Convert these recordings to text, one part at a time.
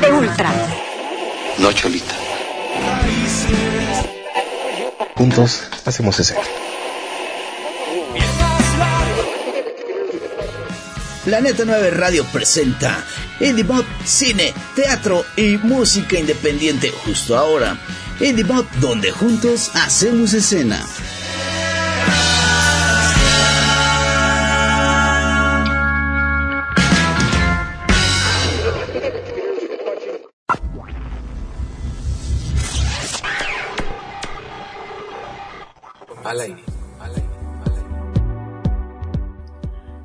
De Ultra. No, Cholita. Juntos hacemos ese. Planeta 9 Radio presenta IndieBot Cine, Teatro y Música Independiente justo ahora. IndieBot, donde juntos hacemos escena.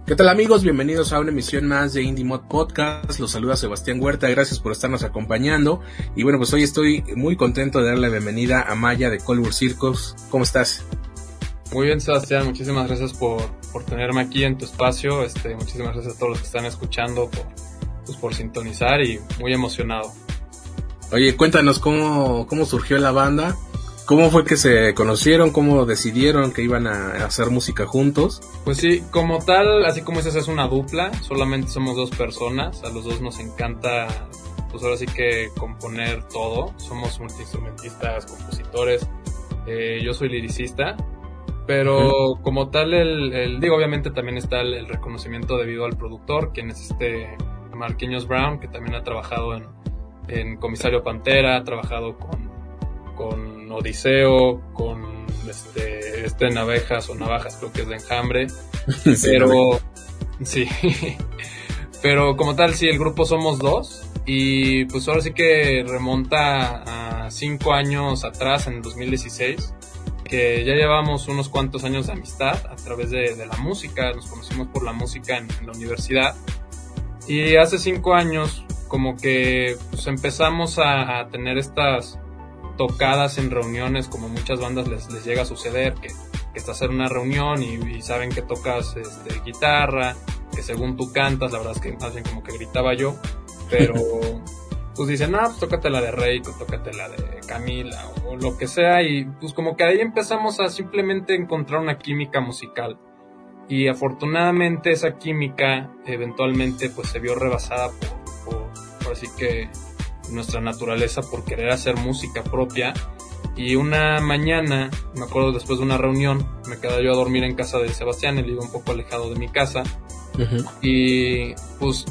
¿Qué tal amigos? Bienvenidos a una emisión más de Indie Mod Podcast. Los saluda Sebastián Huerta, gracias por estarnos acompañando. Y bueno, pues hoy estoy muy contento de darle la bienvenida a Maya de Colbur Circus. ¿Cómo estás? Muy bien, Sebastián, muchísimas gracias por, por tenerme aquí en tu espacio. Este, muchísimas gracias a todos los que están escuchando por, pues, por sintonizar y muy emocionado. Oye, cuéntanos cómo, cómo surgió la banda ¿Cómo fue que se conocieron? ¿Cómo decidieron que iban a hacer música juntos? Pues sí, como tal, así como dices, es una dupla, solamente somos dos personas, a los dos nos encanta, pues ahora sí que componer todo, somos multiinstrumentistas, compositores, eh, yo soy liricista, pero como tal, el, digo, obviamente también está el, reconocimiento debido al productor, quien es este Marquinhos Brown, que también ha trabajado en, en Comisario Pantera, ha trabajado con con Odiseo, con este, este Navejas o Navajas, creo que es de enjambre. pero, sí. pero como tal, sí, el grupo somos dos. Y pues ahora sí que remonta a cinco años atrás, en 2016, que ya llevamos unos cuantos años de amistad a través de, la música. Nos conocimos por la música en, la universidad. Y hace cinco años, como que pues, empezamos a tener estas tocadas en reuniones, como muchas bandas les, les llega a suceder, que, que estás en una reunión y, saben que tocas este, guitarra, que según tú cantas, la verdad es que más bien como que gritaba yo, pero pues dicen, no, pues tócate la de Rey, tócate la de Camila, o, lo que sea, y pues como que ahí empezamos a simplemente encontrar una química musical. Y afortunadamente esa química eventualmente pues se vio rebasada por, por, por así que nuestra naturaleza por querer hacer música propia. Y una mañana, me acuerdo después de una reunión, me quedé yo a dormir en casa de Sebastián, él iba un poco alejado de mi casa. Y pues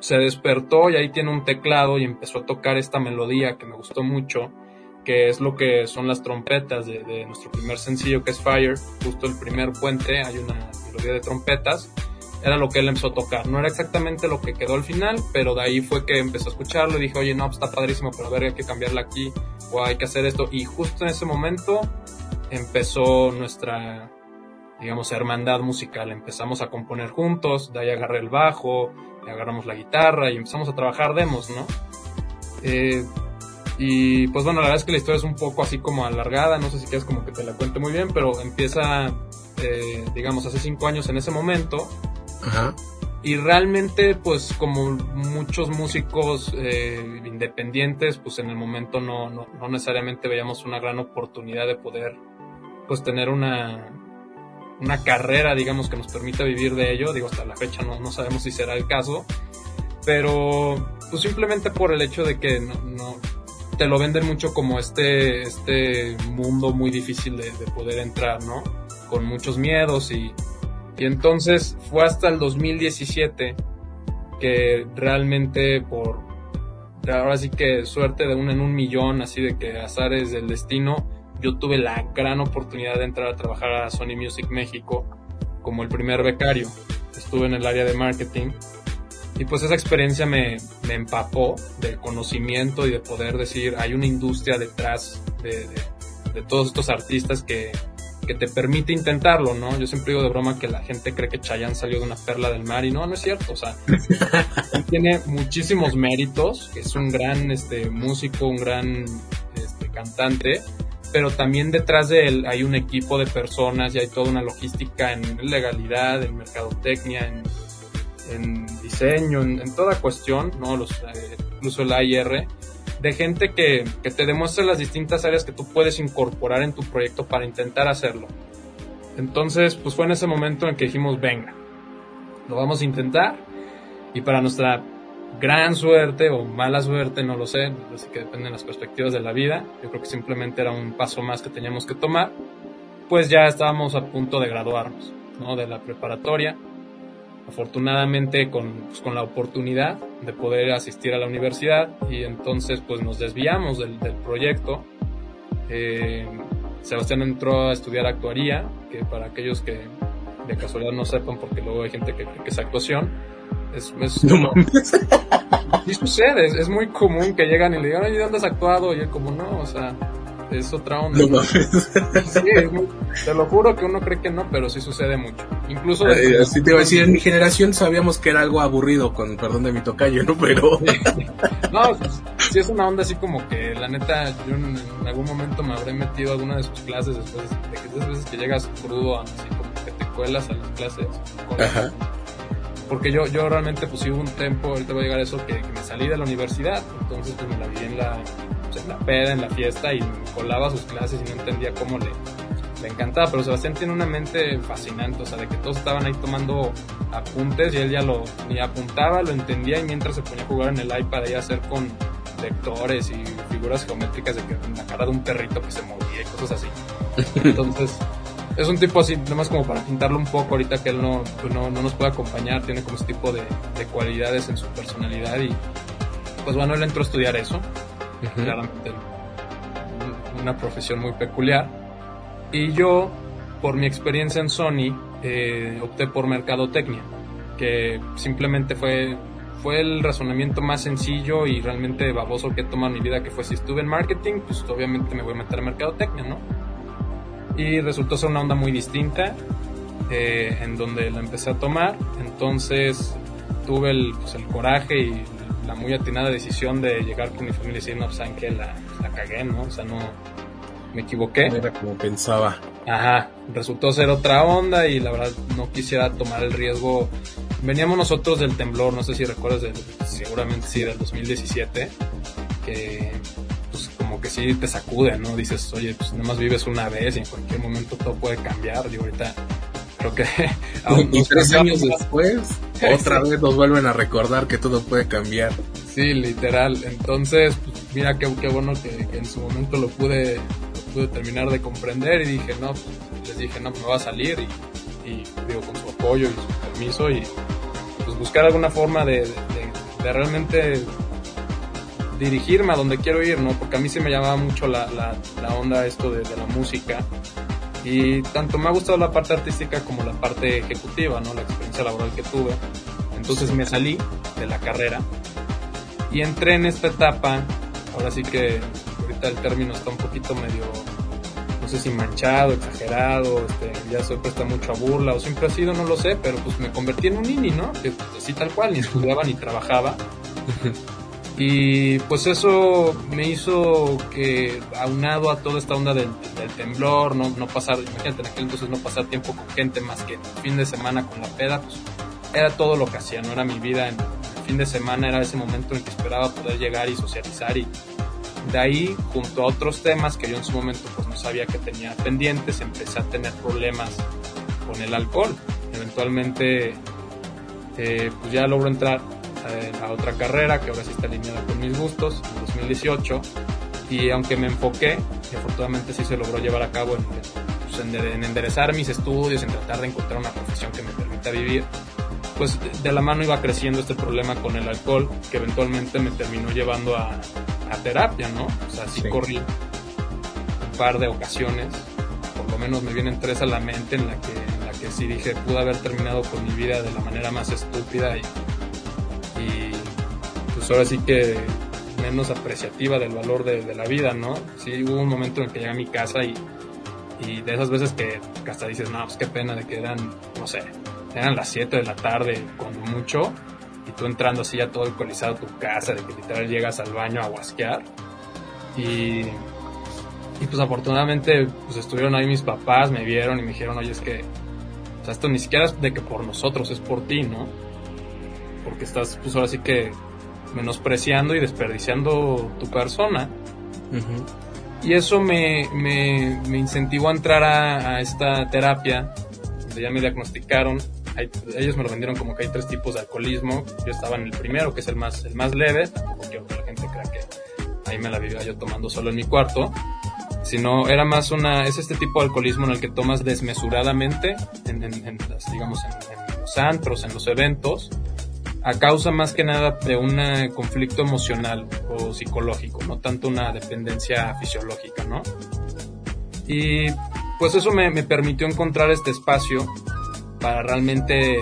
se despertó y ahí tiene un teclado y empezó a tocar esta melodía que me gustó mucho, que es lo que son las trompetas de, de nuestro primer sencillo que es Fire, justo el primer puente, hay una melodía de trompetas era lo que él empezó a tocar. No era exactamente lo que quedó al final, pero de ahí fue que empezó a escucharlo y dije, oye, no, pues está padrísimo, pero a ver, hay que cambiarla aquí o hay que hacer esto. Y justo en ese momento empezó nuestra, digamos, hermandad musical. Empezamos a componer juntos, de ahí agarré el bajo, agarramos la guitarra y empezamos a trabajar demos, ¿no? Eh, y pues bueno, la verdad es que la historia es un poco así como alargada, no sé si quieres como que te la cuente muy bien, pero empieza, eh, digamos, hace cinco años en ese momento y realmente, pues como muchos músicos eh, independientes, pues en el momento no, no, no, necesariamente veíamos una gran oportunidad de poder pues tener una, una carrera, digamos, que nos permita vivir de ello. Digo, hasta la fecha no, no sabemos si será el caso. Pero pues simplemente por el hecho de que no, no te lo venden mucho como este, este mundo muy difícil de, de poder entrar, ¿no? Con muchos miedos y y entonces fue hasta el 2017 que realmente por, ahora sí que suerte de uno en un millón, así de que azares del destino, yo tuve la gran oportunidad de entrar a trabajar a Sony Music México como el primer becario. Estuve en el área de marketing y pues esa experiencia me, me empapó de conocimiento y de poder decir, hay una industria detrás de, de, de todos estos artistas que, que te permite intentarlo, ¿no? Yo siempre digo de broma que la gente cree que Chayanne salió de una perla del mar y no, no es cierto, o sea, tiene muchísimos méritos, es un gran este, músico, un gran este, cantante, pero también detrás de él hay un equipo de personas y hay toda una logística en legalidad, en mercadotecnia, en, en diseño, en, toda cuestión, ¿no? Los, eh, incluso el AIR de gente que, te demuestre las distintas áreas que tú puedes incorporar en tu proyecto para intentar hacerlo. Entonces, pues fue en ese momento en que dijimos, venga, lo vamos a intentar. Y para nuestra gran suerte o mala suerte, no lo sé, así que dependen las perspectivas de la vida. Yo creo que simplemente era un paso más que teníamos que tomar. Pues ya estábamos a punto de graduarnos, ¿no? De la preparatoria. Afortunadamente con, pues, con la oportunidad de poder asistir a la universidad y entonces pues nos desviamos del, del proyecto. Eh, Sebastián entró a estudiar actuaría, que para aquellos que de casualidad no sepan, porque luego hay gente que cree que es actuación, es, es No sucede, es, es muy común que llegan y le digan, oye, ¿dónde has actuado? Y él como, no, o sea, es otra onda. No mames. Sí, te lo juro que uno cree que no, pero sí sucede mucho. Incluso... Eh, Así te iba a decir, en mi generación sabíamos que era algo aburrido, con perdón de mi tocayo, ¿no? Pero... No, pues, sí es una onda así como que la neta yo en, en algún momento me habré metido a alguna de sus clases después de que esas veces que llegas crudo, así como que te cuelas a las clases. Ajá. Porque yo, yo realmente pues sí hubo un tiempo, ahorita voy a llegar a eso, que, que me salí de la universidad, entonces pues me la vi en la, pues, en la peda, en la fiesta y colaba sus clases y no entendía cómo le, le encantaba, pero Sebastián tiene una mente fascinante, o sea, de que todos estaban ahí tomando apuntes y él ya lo ni apuntaba, lo entendía y mientras se ponía a jugar en el iPad a hacer con vectores y figuras geométricas de que la cara de un perrito que se movía y cosas así. Entonces, es un tipo así, nomás como para pintarlo un poco ahorita que él no, pues no, no nos puede acompañar, tiene como ese tipo de, de cualidades en su personalidad y pues bueno, él entró a estudiar eso, claramente un- una profesión muy peculiar. Y yo, por mi experiencia en Sony, eh, opté por mercadotecnia, que simplemente fue, fue el razonamiento más sencillo y realmente baboso que he tomado en mi vida, que fue si estuve en marketing, pues obviamente me voy a meter a mercadotecnia, ¿no? Y resultó ser una onda muy distinta, eh, en donde la empecé a tomar, entonces tuve el, pues, el coraje y la muy atinada decisión de llegar con mi familia y decir, no, pues saben que la, la cagué, ¿no? O sea, no, me equivoqué. Era como pensaba. Ajá, resultó ser otra onda y la verdad no quisiera tomar el riesgo. Veníamos nosotros del temblor, no sé si recuerdas, del, seguramente sí, del 2017, que pues como que sí te sacude, ¿no? Dices, oye, pues nada más vives una vez y en cualquier momento todo puede cambiar. Y ahorita creo que... aún Y tres años más. después, otra vez nos vuelven a recordar que todo puede cambiar. Sí, literal. Entonces, pues, mira qué, qué bueno que, que en su momento lo pude, lo pude terminar de comprender y dije, no, pues, les dije, no, me va a salir y, y, digo, con su apoyo y su permiso y pues buscar alguna forma de, de- de realmente dirigirme a donde quiero ir, ¿no? Porque a mí se me llamaba mucho la, la, la onda esto de, de la música y tanto me ha gustado la parte artística como la parte ejecutiva, ¿no? La experiencia laboral que tuve. Entonces me salí de la carrera y entré en esta etapa, ahora sí que ahorita el término está un poquito medio, no sé si manchado, exagerado, este, ya se presta mucho a burla o siempre ha sido, no lo sé, pero pues me convertí en un nini, ¿no? Que así tal cual, ni estudiaba ni trabajaba. Y pues eso me hizo que, aunado a toda esta onda del, del temblor, no, no pasar, imagínate en aquel entonces no pasar tiempo con gente más que el fin de semana con la peda, pues era todo lo que hacía, no era mi vida. En el fin de semana era ese momento en que esperaba poder llegar y socializar y de ahí, junto a otros temas que yo en su momento pues no sabía que tenía pendientes, empecé a tener problemas con el alcohol. Eventualmente, eh, pues ya logro entrar eh, a otra carrera que ahora sí está alineada con mis gustos, en 2018. Y aunque me enfoqué, y afortunadamente sí se logró llevar a cabo en, pues, en, en enderezar mis estudios, en tratar de encontrar una profesión que me permita vivir, pues de, la mano iba creciendo este problema con el alcohol, que eventualmente me terminó llevando a, a terapia, ¿no? O sea, sí, Sí. corrí un par de ocasiones, por lo menos me vienen tres a la mente en la que, en la que sí dije, pude haber terminado con mi vida de la manera más estúpida y, y pues ahora sí que menos apreciativa del valor de, la vida, ¿no? Sí, hubo un momento en que llegué a mi casa y, de esas veces que hasta dices, no, pues qué pena de que eran, no sé, eran las 7 de la tarde, cuando mucho, y tú entrando así ya todo alcoholizado a tu casa, de que literal llegas al baño a guasquear. Y, y pues afortunadamente pues estuvieron ahí mis papás, me vieron y me dijeron, oye, es que, o sea, esto ni siquiera es de que por nosotros, es por ti, ¿no? Porque estás pues ahora sí que menospreciando y desperdiciando tu persona. Ujú. Y eso me, me, me incentivó a entrar a, a esta terapia, donde ya me diagnosticaron ellos me lo vendieron como que hay tres tipos de alcoholismo. Yo estaba en el primero, que es el más, el más leve. Tampoco quiero que la gente crea que ahí me la vivía yo tomando solo en mi cuarto. Sino era más una, es este tipo de alcoholismo en el que tomas desmesuradamente, en, digamos, en los antros, en los eventos, a causa más que nada de un conflicto emocional o psicológico, no tanto una dependencia fisiológica, ¿no? Y pues eso me, permitió encontrar este espacio para realmente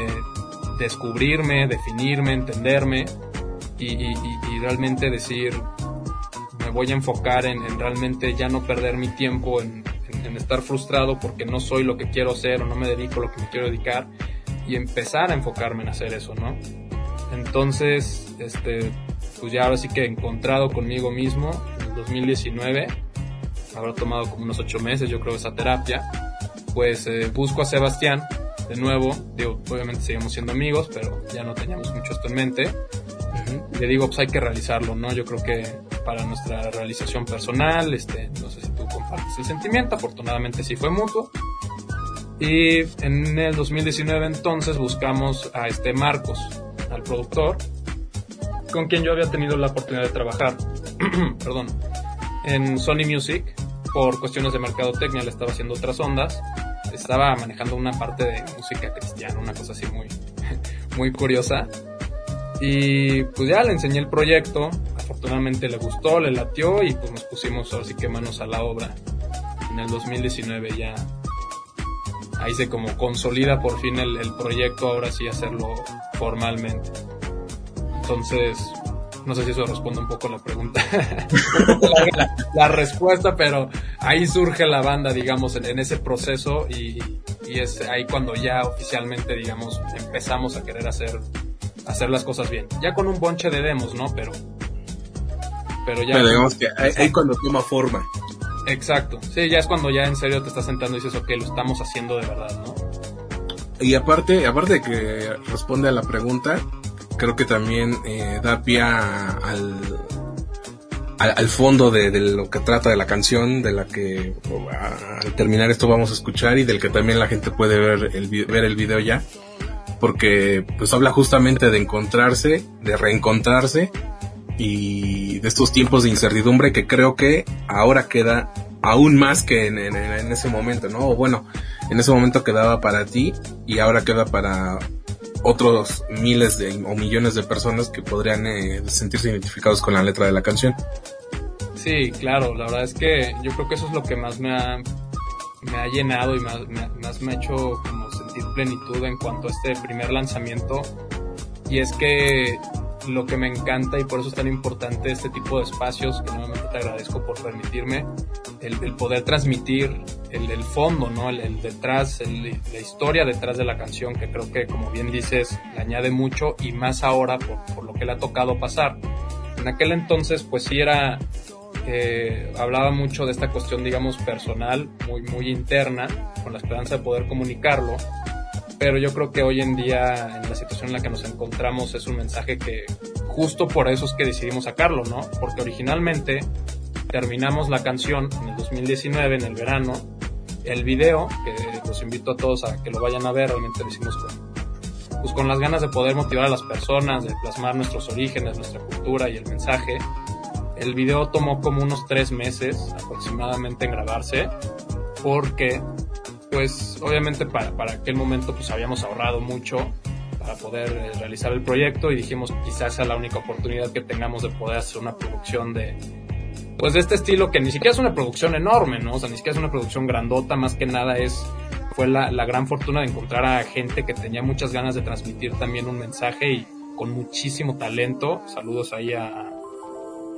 descubrirme, definirme, entenderme y, realmente decir, me voy a enfocar en, realmente ya no perder mi tiempo en, estar frustrado porque no soy lo que quiero hacer o no me dedico a lo que me quiero dedicar y empezar a enfocarme en hacer eso, ¿no? Entonces, este, pues ya ahora sí que he encontrado conmigo mismo en el 2019 habrá tomado como unos ocho meses, yo creo, esa terapia, pues eh, busco a Sebastián de nuevo, digo, obviamente seguimos siendo amigos, pero ya no teníamos mucho esto en mente. Le digo, pues hay que realizarlo, ¿no? Yo creo que para nuestra realización personal, este, no sé si tú compartes el sentimiento, afortunadamente sí fue mutuo. Y en el 2019 entonces buscamos a este Marcos, al productor, con quien yo había tenido la oportunidad de trabajar, perdón, en Sony Music por cuestiones de mercadotecnia le estaba haciendo otras ondas. Estaba manejando una parte de música cristiana, una cosa así muy, muy curiosa. Y pues ya le enseñé el proyecto, afortunadamente le gustó, le latió y pues nos pusimos ahora sí que manos a la obra. En el 2019 ya ahí se como consolida por fin el, el proyecto, ahora sí hacerlo formalmente. Entonces, no sé si eso responde un poco la pregunta, la, respuesta, pero ahí surge la banda, digamos, en, ese proceso y, es ahí cuando ya oficialmente, digamos, empezamos a querer hacer, hacer las cosas bien. Ya con un bonche de demos, ¿no? Pero, pero ya... digamos que ahí, cuando toma forma. Exacto. Sí, ya es cuando ya en serio te estás sentando y dices, ok, lo estamos haciendo de verdad, ¿no? Y aparte, aparte de que responde a la pregunta, creo que también eh, da pie al, al, fondo de, lo que trata de la canción, de la que al terminar esto vamos a escuchar y del que también la gente puede ver el, ver el video ya, porque pues habla justamente de encontrarse, de reencontrarse y de estos tiempos de incertidumbre que creo que ahora queda aún más que en, ese momento, ¿no? O bueno, en ese momento quedaba para ti y ahora queda para otros miles de, o millones de personas que podrían eh, sentirse identificados con la letra de la canción. Sí, claro, la verdad es que yo creo que eso es lo que más me ha, me ha llenado y más me, ha hecho como sentir plenitud en cuanto a este primer lanzamiento. Y es que lo que me encanta y por eso es tan importante este tipo de espacios, que nuevamente te agradezco por permitirme, el, poder transmitir el, el, fondo, ¿no? El, detrás, la historia detrás de la canción, que creo que como bien dices, le añade mucho y más ahora por, por lo que le ha tocado pasar. En aquel entonces pues sí era, eh, hablaba mucho de esta cuestión digamos personal, muy, muy interna, con la esperanza de poder comunicarlo pero yo creo que hoy en día, en la situación en la que nos encontramos, es un mensaje que justo por eso es que decidimos sacarlo, ¿no? Porque originalmente terminamos la canción en el 2019, en el verano, el video, que los invito a todos a que lo vayan a ver, realmente lo hicimos con, pues con las ganas de poder motivar a las personas, de plasmar nuestros orígenes, nuestra cultura y el mensaje. El video tomó como unos tres meses aproximadamente en grabarse, porque pues obviamente para, para aquel momento pues habíamos ahorrado mucho para poder eh, realizar el proyecto y dijimos quizás sea la única oportunidad que tengamos de poder hacer una producción de pues de este estilo que ni siquiera es una producción enorme, ¿no? O sea, ni siquiera es una producción grandota, más que nada es fue la, la gran fortuna de encontrar a gente que tenía muchas ganas de transmitir también un mensaje y con muchísimo talento. Saludos ahí a,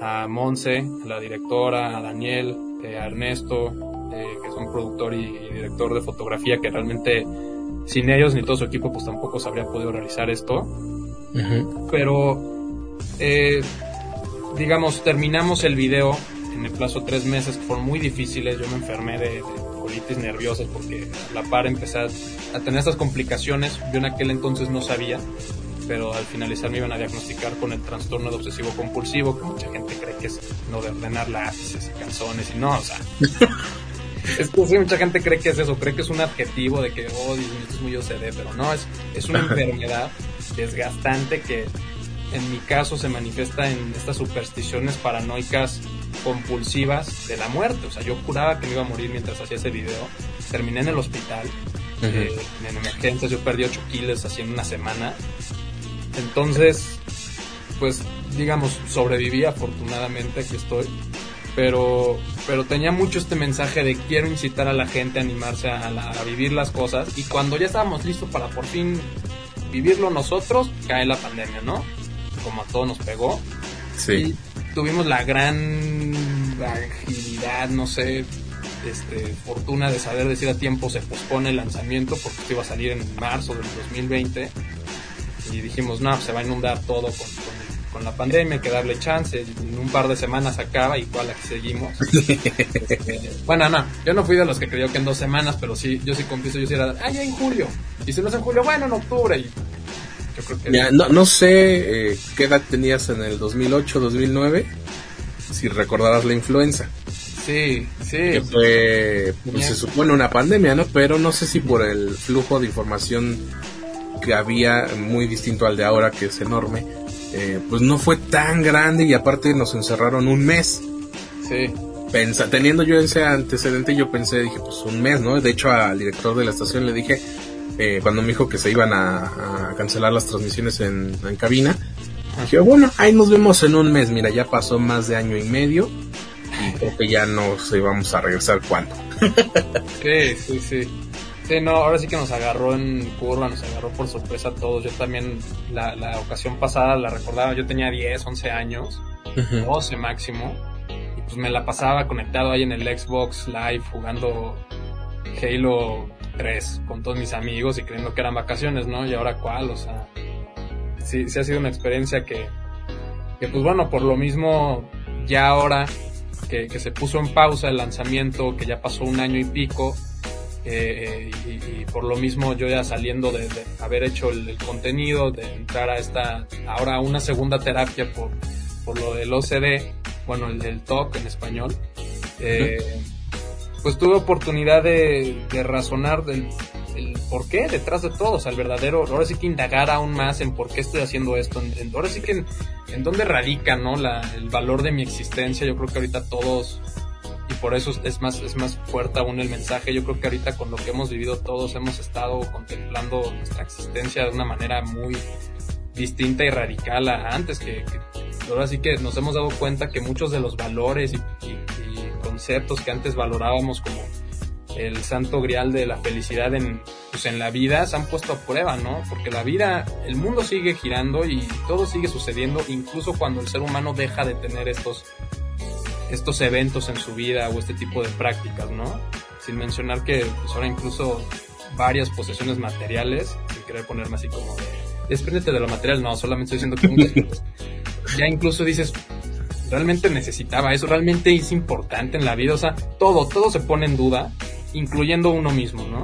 a Monse, la directora, a Daniel, eh, a Ernesto, eh, que es un productor y, director de fotografía que realmente sin ellos ni todo su equipo pues tampoco se habría podido realizar esto. Pero, eh, digamos, terminamos el video en el plazo de tres meses que fueron muy difíciles. Yo me enfermé de, colitis nerviosa porque a la par empecé a tener estas complicaciones. Yo en aquel entonces no sabía pero al finalizar me iban a diagnosticar con el trastorno de obsesivo compulsivo, que mucha gente cree que es no de ordenar lápices y calzones y no, o sea, es que sí, mucha gente cree que es eso, cree que es un adjetivo de que, oh, Dios mío, esto es muy OCD, pero no, es, es una enfermedad desgastante que en mi caso se manifiesta en estas supersticiones paranoicas compulsivas de la muerte. O sea, yo juraba que me iba a morir mientras hacía ese video. Terminé en el hospital, eh, en emergencias, yo perdí 8 kilos así en una semana. Entonces, pues, digamos, sobreviví afortunadamente, aquí estoy. Pero, pero tenía mucho este mensaje de quiero incitar a la gente a animarse a, a vivir las cosas. Y cuando ya estábamos listos para por fin vivirlo nosotros, cae la pandemia, ¿no? Como a todos nos pegó. Sí. Y tuvimos la gran agilidad, no sé, este, fortuna de saber decir a tiempo se pospone el lanzamiento porque iba a salir en marzo del 2020 y dijimos no, se va a inundar todo con, con, con, la pandemia, hay que darle chance, en un par de semanas acaba, igual aquí seguimos. este, bueno, no, yo no fui de los que creyó que en dos semanas, pero sí, yo sí confieso, yo sí era, ah, ya en julio, y si no es en julio, bueno, en octubre, y yo creo que... No, no sé eh, qué edad tenías en el 2008, 2009, si recordarás la influenza. Sí, sí. Que fue, pues, se supone una pandemia, ¿no? Pero no sé si por el flujo de información que había, muy distinto al de ahora, que es enorme, eh, pues no fue tan grande y aparte nos encerraron un mes. Sí. Pensa, teniendo yo ese antecedente, yo pensé, dije, pues un mes, ¿no? De hecho, al director de la estación le dije, eh, cuando me dijo que se iban a, a cancelar las transmisiones en, en cabina, dije, bueno, ahí nos vemos en un mes. Mira, ya pasó más de año y medio y creo que ya no se vamos a regresar cuándo. sí, sí, sí. Sí, no, ahora sí que nos agarró en curva, nos agarró por sorpresa a todos. Yo también, la, la ocasión pasada la recordaba, yo tenía 10, 11 años, uh -huh. 12 máximo, y pues me la pasaba conectado ahí en el Xbox Live jugando Halo 3 con todos mis amigos y creyendo que eran vacaciones, ¿no? Y ahora cuál, o sea, sí, sí ha sido una experiencia que, que pues bueno, por lo mismo, ya ahora que, que, se puso en pausa el lanzamiento, que ya pasó un año y pico, eh, y, y, por lo mismo yo ya saliendo de, haber hecho el, contenido, de entrar a esta, ahora una segunda terapia por, por lo del OCD, bueno, el del TOC en español, eh, pues tuve oportunidad de, razonar del el por qué detrás de todo, o el verdadero, ahora sí que indagar aún más en por qué estoy haciendo esto, ahora sí que en, en dónde radica, ¿no? La, el valor de mi existencia, yo creo que ahorita todos, por eso es más, es más fuerte aún el mensaje, yo creo que ahorita con lo que hemos vivido todos hemos estado contemplando nuestra existencia de una manera muy distinta y radical a antes, que, ahora sí que nos hemos dado cuenta que muchos de los valores y, y, y conceptos que antes valorábamos como el santo grial de la felicidad en, pues en la vida se han puesto a prueba, ¿no? Porque la vida, el mundo sigue girando y todo sigue sucediendo, incluso cuando el ser humano deja de tener estos, estos eventos en su vida o este tipo de prácticas, ¿no? Sin mencionar que pues ahora incluso varias posesiones materiales, sin querer ponerme así como de, despréndete de lo material, no, solamente estoy diciendo que ya incluso dices, realmente necesitaba eso, realmente es importante en la vida, o sea, todo, todo se pone en duda incluyendo uno mismo, ¿no?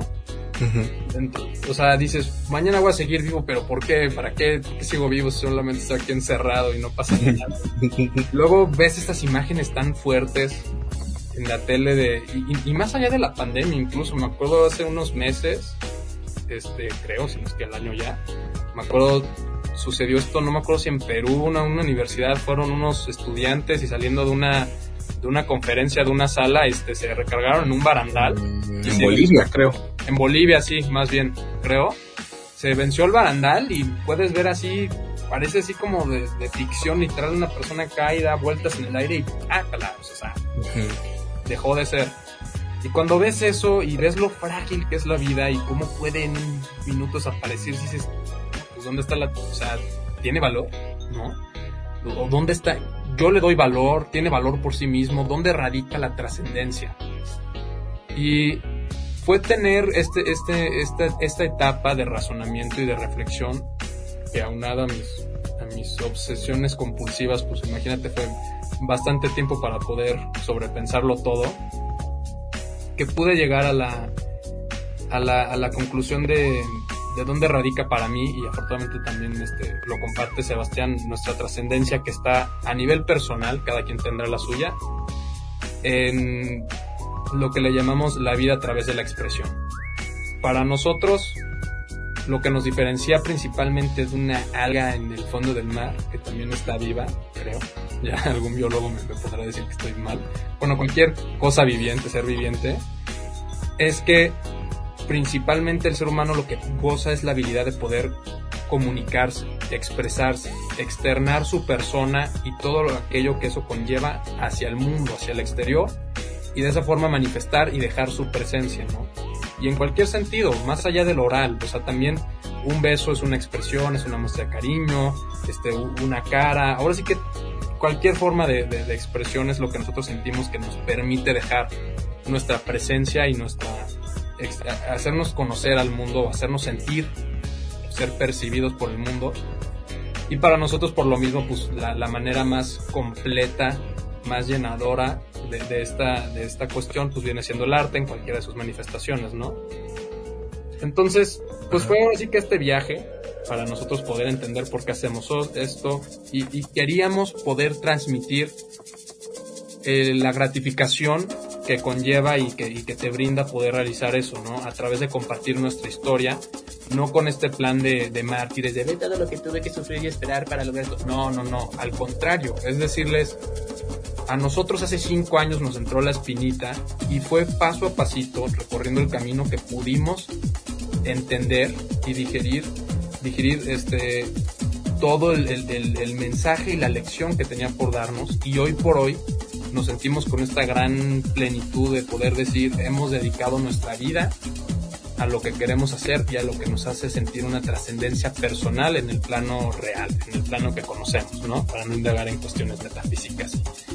Uh -huh. o sea, dices, mañana voy a seguir vivo, pero ¿por qué? ¿Para qué? ¿Por qué sigo vivo? Solamente estoy aquí encerrado y no pasa nada. Luego ves estas imágenes tan fuertes en la tele de, y, y, más allá de la pandemia incluso, me acuerdo hace unos meses, este, creo, si no es que el año ya, me acuerdo sucedió esto, no me acuerdo si en Perú, una, una universidad, fueron unos estudiantes y saliendo de una de una conferencia de una sala, este, se recargaron en un barandal. Mm, en Bolivia, creo. En Bolivia, sí, más bien, creo. Se venció el barandal y puedes ver así, parece así como de, de ficción, literal, una persona cae, da vueltas en el aire y ¡ah, o sea, uh -huh. dejó de ser. Y cuando ves eso y ves lo frágil que es la vida y cómo puede en un minuto desaparecer, dices, pues ¿dónde está la, o sea, tiene valor? ¿No? ¿O dónde está? yo le doy valor, tiene valor por sí mismo, dónde radica la trascendencia. Y fue tener este, este, esta, esta etapa de razonamiento y de reflexión que aunada a mis, a mis obsesiones compulsivas, pues imagínate, fue bastante tiempo para poder sobrepensarlo todo, que pude llegar a la, a la, a la conclusión de, de dónde radica para mí y afortunadamente también este, lo comparte Sebastián, nuestra trascendencia que está a nivel personal, cada quien tendrá la suya, lo que le llamamos la vida a través de la expresión. Para nosotros, lo que nos diferencia principalmente de una alga en el fondo del mar, que también está viva, creo. Ya algún biólogo me, podrá decir que estoy mal. Bueno, cualquier cosa viviente, ser viviente, es que principalmente el ser humano lo que goza es la habilidad de poder comunicarse, expresarse, externar su persona y todo aquello que eso conlleva hacia el mundo, hacia el exterior, y de esa forma manifestar y dejar su presencia, ¿no? Y en cualquier sentido, más allá del oral, o sea, también un beso es una expresión, es una muestra de cariño, este, una cara, ahora sí que cualquier forma de, de expresión es lo que nosotros sentimos que nos permite dejar nuestra presencia y nuestra hacernos conocer al mundo, hacernos sentir, ser percibidos por el mundo. Y para nosotros por lo mismo, pues la, manera más completa, más llenadora de, esta, de esta cuestión, pues viene siendo el arte en cualquiera de sus manifestaciones, ¿no? Entonces, pues fue así que este viaje, para nosotros poder entender por qué hacemos esto, y, queríamos poder transmitir eh, la gratificación que conlleva y que, que te brinda poder realizar eso, ¿no? A través de compartir nuestra historia, no con este plan de, de mártires, de ver todo lo que tuve que sufrir y esperar para lograr esto. No, no, no, al contrario, es decirles, a nosotros hace cinco años nos entró la espinita y fue paso a pasito, recorriendo el camino que pudimos entender y digerir, digerir este, todo el, el, el mensaje y la lección que tenía por darnos. Y hoy por hoy nos sentimos con esta gran plenitud de poder decir, hemos dedicado nuestra vida a lo que queremos hacer y a lo que nos hace sentir una trascendencia personal en el plano real, en el plano que conocemos, ¿no? Para no indagar en cuestiones metafísicas,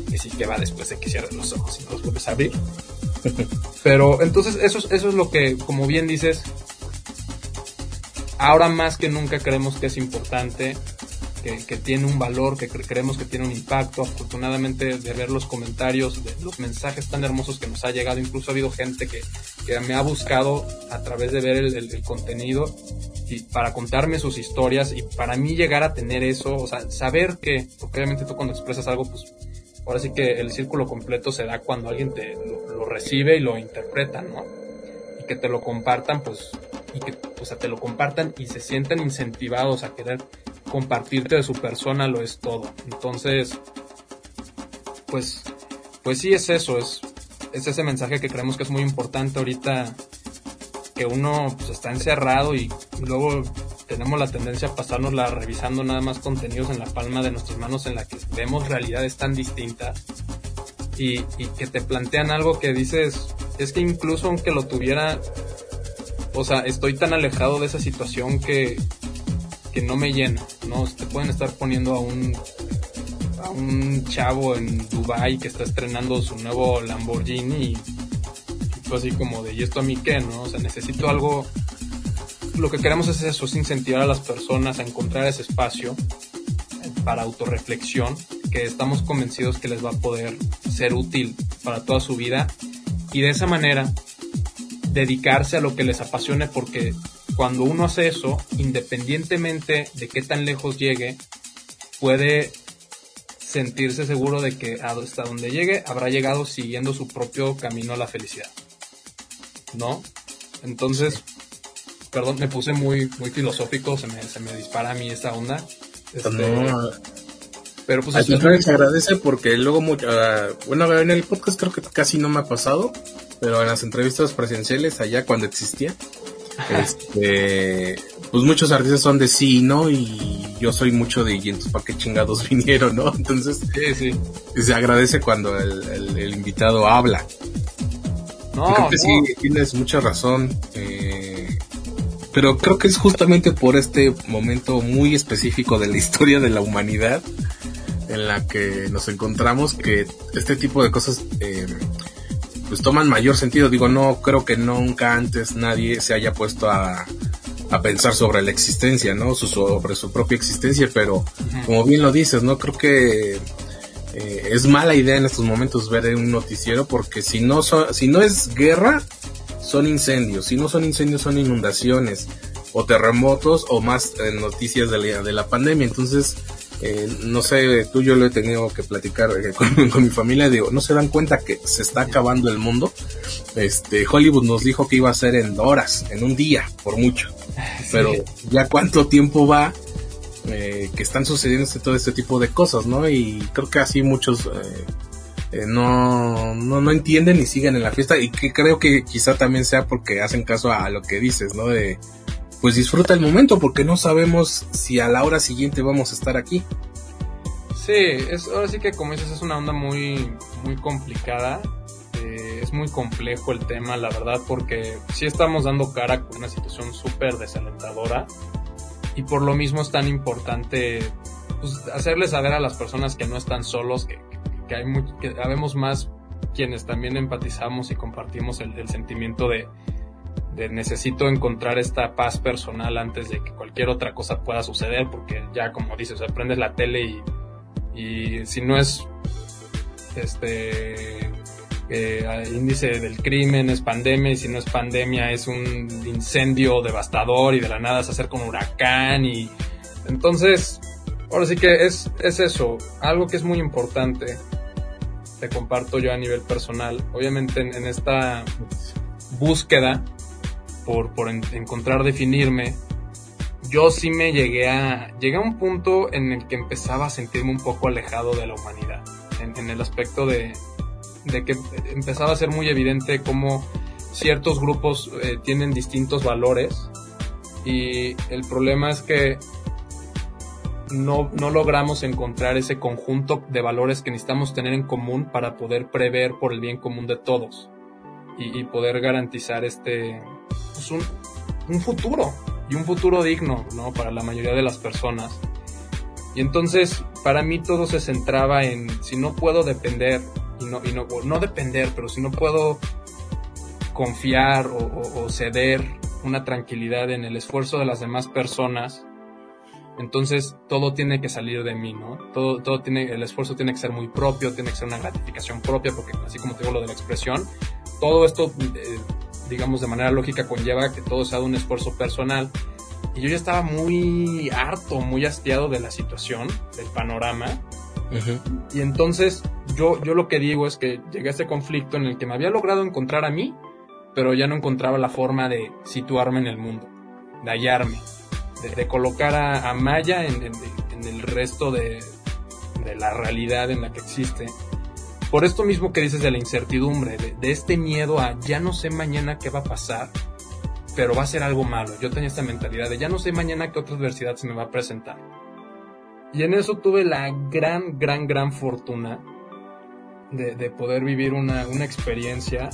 que sí que va después de que cierres los ojos y los vuelves a abrir. Pero entonces eso, eso es lo que, como bien dices, ahora más que nunca creemos que es importante que, tiene un valor, que creemos que tiene un impacto. Afortunadamente de ver los comentarios, de los mensajes tan hermosos que nos ha llegado, incluso ha habido gente que, que me ha buscado a través de ver el, contenido y para contarme sus historias y para mí llegar a tener eso, o sea, saber que, porque obviamente tú cuando expresas algo, pues ahora sí que el círculo completo se da cuando alguien te lo, recibe y lo interpreta, ¿no? Y que te lo compartan, pues, y que, o sea, te lo compartan y se sientan incentivados a querer compartirte de su persona lo es todo. Entonces, pues, pues sí es eso, es, es ese mensaje que creemos que es muy importante ahorita que uno pues, está encerrado y luego tenemos la tendencia a pasárnosla revisando nada más contenidos en la palma de nuestras manos en la que vemos realidades tan distintas y, y que te plantean algo que dices, es que incluso aunque lo tuviera, o sea, estoy tan alejado de esa situación que, que no me llena, ¿no? Te pueden estar poniendo a un a un chavo en Dubai que está estrenando su nuevo Lamborghini y así como de, ¿y esto a mí qué, no? O sea, necesito algo... Lo que queremos es eso, es incentivar a las personas a encontrar ese espacio para autorreflexión que estamos convencidos que les va a poder ser útil para toda su vida y de esa manera dedicarse a lo que les apasione porque cuando uno hace eso, independientemente de qué tan lejos llegue, puede sentirse seguro de que hasta donde llegue habrá llegado siguiendo su propio camino a la felicidad. ¿No? Entonces, perdón, me puse muy, muy filosófico, se me, se me dispara a mí esa onda. Este, pero pues al contrario se agradece porque luego mucho, ah, bueno en el podcast creo que casi no me ha pasado pero en las entrevistas presenciales allá cuando existía este, pues muchos artistas son de sí, ¿no? Y yo soy mucho de, y entonces, ¿para qué chingados vinieron, no? Entonces, sí, se agradece cuando el, invitado habla. No, creo que sí, tienes mucha razón. Eh, pero creo que es justamente por este momento muy específico de la historia de la humanidad en la que nos encontramos que este tipo de cosas eh, pues toman mayor sentido. Digo, no creo que nunca antes nadie se haya puesto a, a pensar sobre la existencia, ¿no? sobre su propia existencia, pero como bien lo dices, ¿no? Creo que eh, es mala idea en estos momentos ver un noticiero porque si no, si no es guerra, son incendios, si no son incendios son inundaciones o terremotos o más eh, noticias de la, de la pandemia. Entonces, eh, no sé, tú yo lo he tenido que platicar eh, con, mi familia, digo, no se dan cuenta que se está acabando el mundo. Este, Hollywood nos dijo que iba a ser en horas, en un día, por mucho. Pero ya cuánto tiempo va eh, que están sucediendo todo este tipo de cosas, ¿no? Y creo que así muchos no, no, no entienden y siguen en la fiesta y que creo que quizá también sea porque hacen caso a lo que dices, ¿no? De, pues disfruta el momento porque no sabemos si a la hora siguiente vamos a estar aquí. Sí, es, ahora sí que como dices es una onda muy, muy complicada. Eh, es muy complejo el tema, la verdad, porque sí estamos dando cara con una situación súper desalentadora y por lo mismo es tan importante pues, hacerles saber a las personas que no están solos, que, que, hay que habemos más quienes también empatizamos y compartimos el sentimiento de, de necesito encontrar esta paz personal antes de que cualquier otra cosa pueda suceder, porque ya como dices, o prendes la tele y, si no es este eh, índice del crimen, es pandemia, y si no es pandemia es un incendio devastador y de la nada se acerca un huracán y entonces, ahora sí que es, es eso, algo que es muy importante, te comparto yo a nivel personal, obviamente en esta búsqueda por, por encontrar definirme, yo sí me llegué a, llegué a un punto en el que empezaba a sentirme un poco alejado de la humanidad, en, el aspecto de, de, que empezaba a ser muy evidente cómo ciertos grupos eh, tienen distintos valores y el problema es que no, no, logramos encontrar ese conjunto de valores que necesitamos tener en común para poder prever por el bien común de todos y, y poder garantizar este, un, futuro y un futuro digno, ¿no? Para la mayoría de las personas. Y entonces, para mí todo se centraba en si no puedo depender, no, y no depender, pero si no puedo confiar o, ceder una tranquilidad en el esfuerzo de las demás personas, entonces todo tiene que salir de mí, ¿no? Todo, todo tiene, el esfuerzo tiene que ser muy propio, tiene que ser una gratificación propia, porque así como te digo lo de la expresión, todo esto eh, digamos, de manera lógica conlleva que todo sea de un esfuerzo personal. Y yo ya estaba muy harto, muy hastiado de la situación, del panorama. Y entonces yo, yo lo que digo es que llegué a este conflicto en el que me había logrado encontrar a mí, pero ya no encontraba la forma de situarme en el mundo, de hallarme, de, colocar a, Maya en, en, el resto de, de la realidad en la que existe por esto mismo que dices de la incertidumbre, de, este miedo a ya no sé mañana qué va a pasar, pero va a ser algo malo. Yo tenía esta mentalidad de ya no sé mañana qué otra adversidad se me va a presentar. Y en eso tuve la gran, gran, gran fortuna de, poder vivir una, experiencia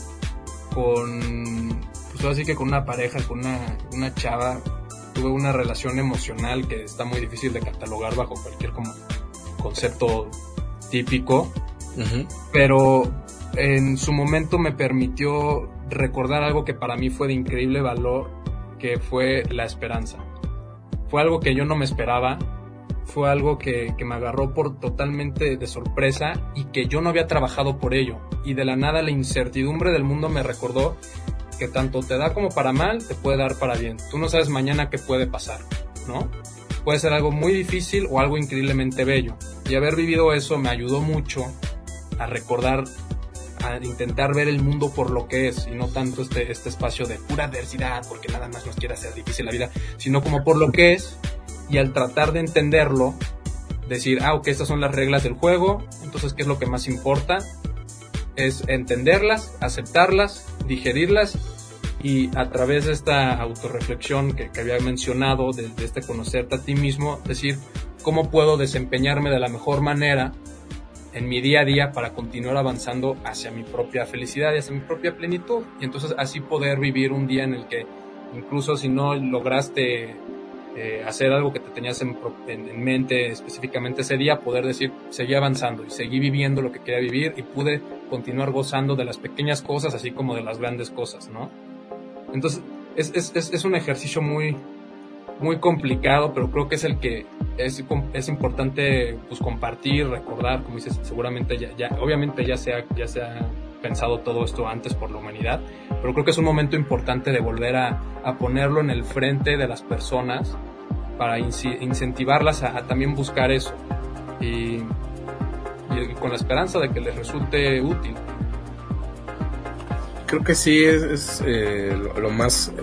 con, pues así que con una pareja, con una, una chava. Tuve una relación emocional que está muy difícil de catalogar bajo cualquier como concepto típico pero en su momento me permitió recordar algo que para mí fue de increíble valor, que fue la esperanza. Fue algo que yo no me esperaba, fue algo que, que, me agarró por totalmente de sorpresa y que yo no había trabajado por ello. Y de la nada la incertidumbre del mundo me recordó que tanto te da como para mal, te puede dar para bien. Tú no sabes mañana qué puede pasar, ¿no? Puede ser algo muy difícil o algo increíblemente bello. Y haber vivido eso me ayudó mucho a recordar, a intentar ver el mundo por lo que es y no tanto este, este espacio de pura adversidad porque nada más nos quiere hacer difícil la vida, sino como por lo que es y al tratar de entenderlo, decir, ah, ok, estas son las reglas del juego, entonces, ¿qué es lo que más importa? Es entenderlas, aceptarlas, digerirlas y a través de esta autorreflexión que, que había mencionado, de, de, este conocerte a ti mismo, decir cómo puedo desempeñarme de la mejor manera en mi día a día para continuar avanzando hacia mi propia felicidad y hacia mi propia plenitud. Y entonces así poder vivir un día en el que incluso si no lograste eh, hacer algo que te tenías en, mente específicamente ese día, poder decir, seguí avanzando y seguí viviendo lo que quería vivir y pude continuar gozando de las pequeñas cosas así como de las grandes cosas, ¿no? Entonces es, es, es un ejercicio muy, muy complicado, pero creo que es el que es, es importante pues compartir, recordar, como dices, seguramente ya, ya obviamente ya se, ha, ya se ha pensado todo esto antes por la humanidad, pero creo que es un momento importante de volver a, a ponerlo en el frente de las personas para incentivarlas a, también buscar eso y, con la esperanza de que les resulte útil. Creo que sí es, eh, lo, más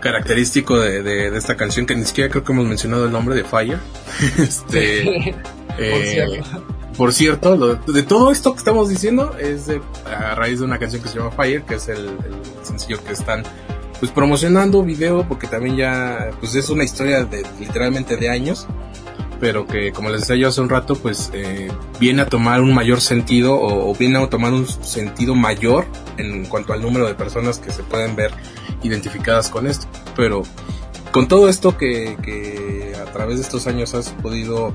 característico de, esta canción, que ni siquiera creo que hemos mencionado el nombre de Fire. este, eh, por cierto, de todo esto que estamos diciendo es a raíz de una canción que se llama Fire, que es el, sencillo que están pues promocionando video porque también ya pues es una historia de literalmente de años pero que como les decía yo hace un rato pues eh, viene a tomar un mayor sentido o, viene a tomar un sentido mayor en cuanto al número de personas que se pueden ver identificadas con esto pero con todo esto que, a través de estos años has podido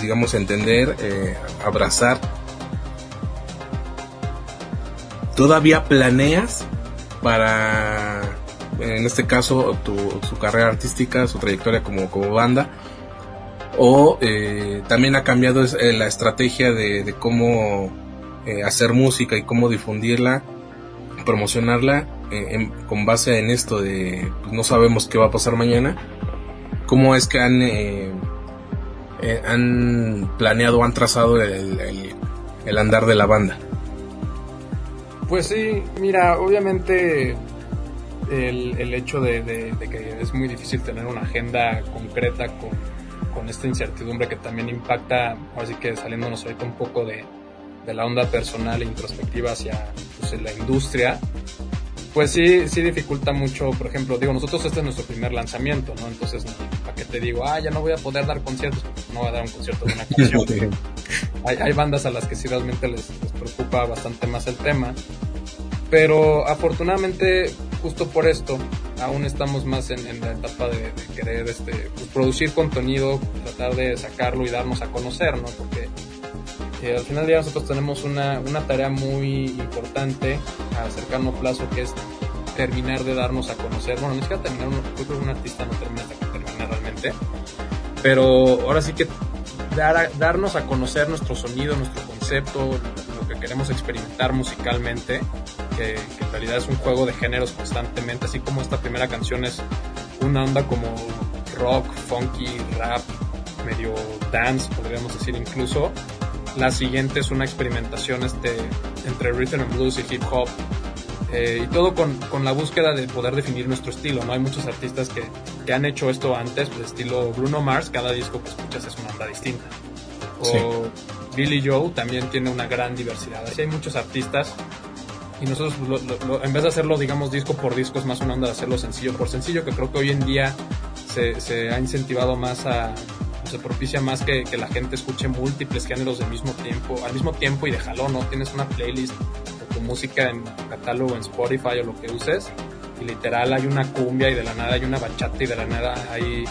digamos, entender, eh, abrazar. ¿Todavía planeas para, en este caso, tu, su carrera artística, su trayectoria como, como banda? ¿O eh, también ha cambiado eh, la estrategia de, cómo hacer música y cómo difundirla, promocionarla con base en esto de pues, no sabemos qué va a pasar mañana? ¿Cómo es que han eh, han planeado, han trazado el, andar de la banda? Pues sí, mira, obviamente el, hecho de, que es muy difícil tener una agenda concreta con, esta incertidumbre que también impacta, así que saliéndonos ahorita un poco de, la onda personal e introspectiva hacia pues, la industria, pues sí, sí dificulta mucho, por ejemplo, digo, nosotros este es nuestro primer lanzamiento, ¿no? Entonces, ¿para qué te digo? Ah, ya no voy a poder dar conciertos, no voy a dar un concierto de una canción. hay, hay bandas a las que sí realmente les, preocupa bastante más el tema, pero afortunadamente, justo por esto, aún estamos más en, la etapa de, querer este, pues, producir contenido, tratar de sacarlo y darnos a conocer, ¿no? Porque al final del día nosotros tenemos una, una tarea muy importante a cercano plazo que es terminar de darnos a conocer. Bueno, ni siquiera terminar, creo que un artista no termina realmente. Pero ahora sí que dar darnos a conocer nuestro sonido, nuestro concepto, lo que queremos experimentar musicalmente, que, que, en realidad es un juego de géneros constantemente, así como esta primera canción es una onda como rock, funky, rap, medio dance, podríamos decir incluso. La siguiente es una experimentación este, entre rhythm and blues y hip hop. Eh, y todo con, con, la búsqueda de poder definir nuestro estilo, ¿no? Hay muchos artistas que, que han hecho esto antes, pues estilo Bruno Mars, cada disco que escuchas es una onda distinta. O Billy Joe también tiene una gran diversidad. Así hay muchos artistas y nosotros en vez de hacerlo, digamos, disco por disco, es más una onda de hacerlo sencillo por sencillo, que creo que hoy en día se, se ha incentivado más a, se propicia más que, que, la gente escuche múltiples géneros del mismo tiempo, al mismo tiempo y déjalo, ¿no? Tienes una playlist de tu música en catálogo, en Spotify o lo que uses, y literal hay una cumbia y de la nada hay una bachata y de la nada hay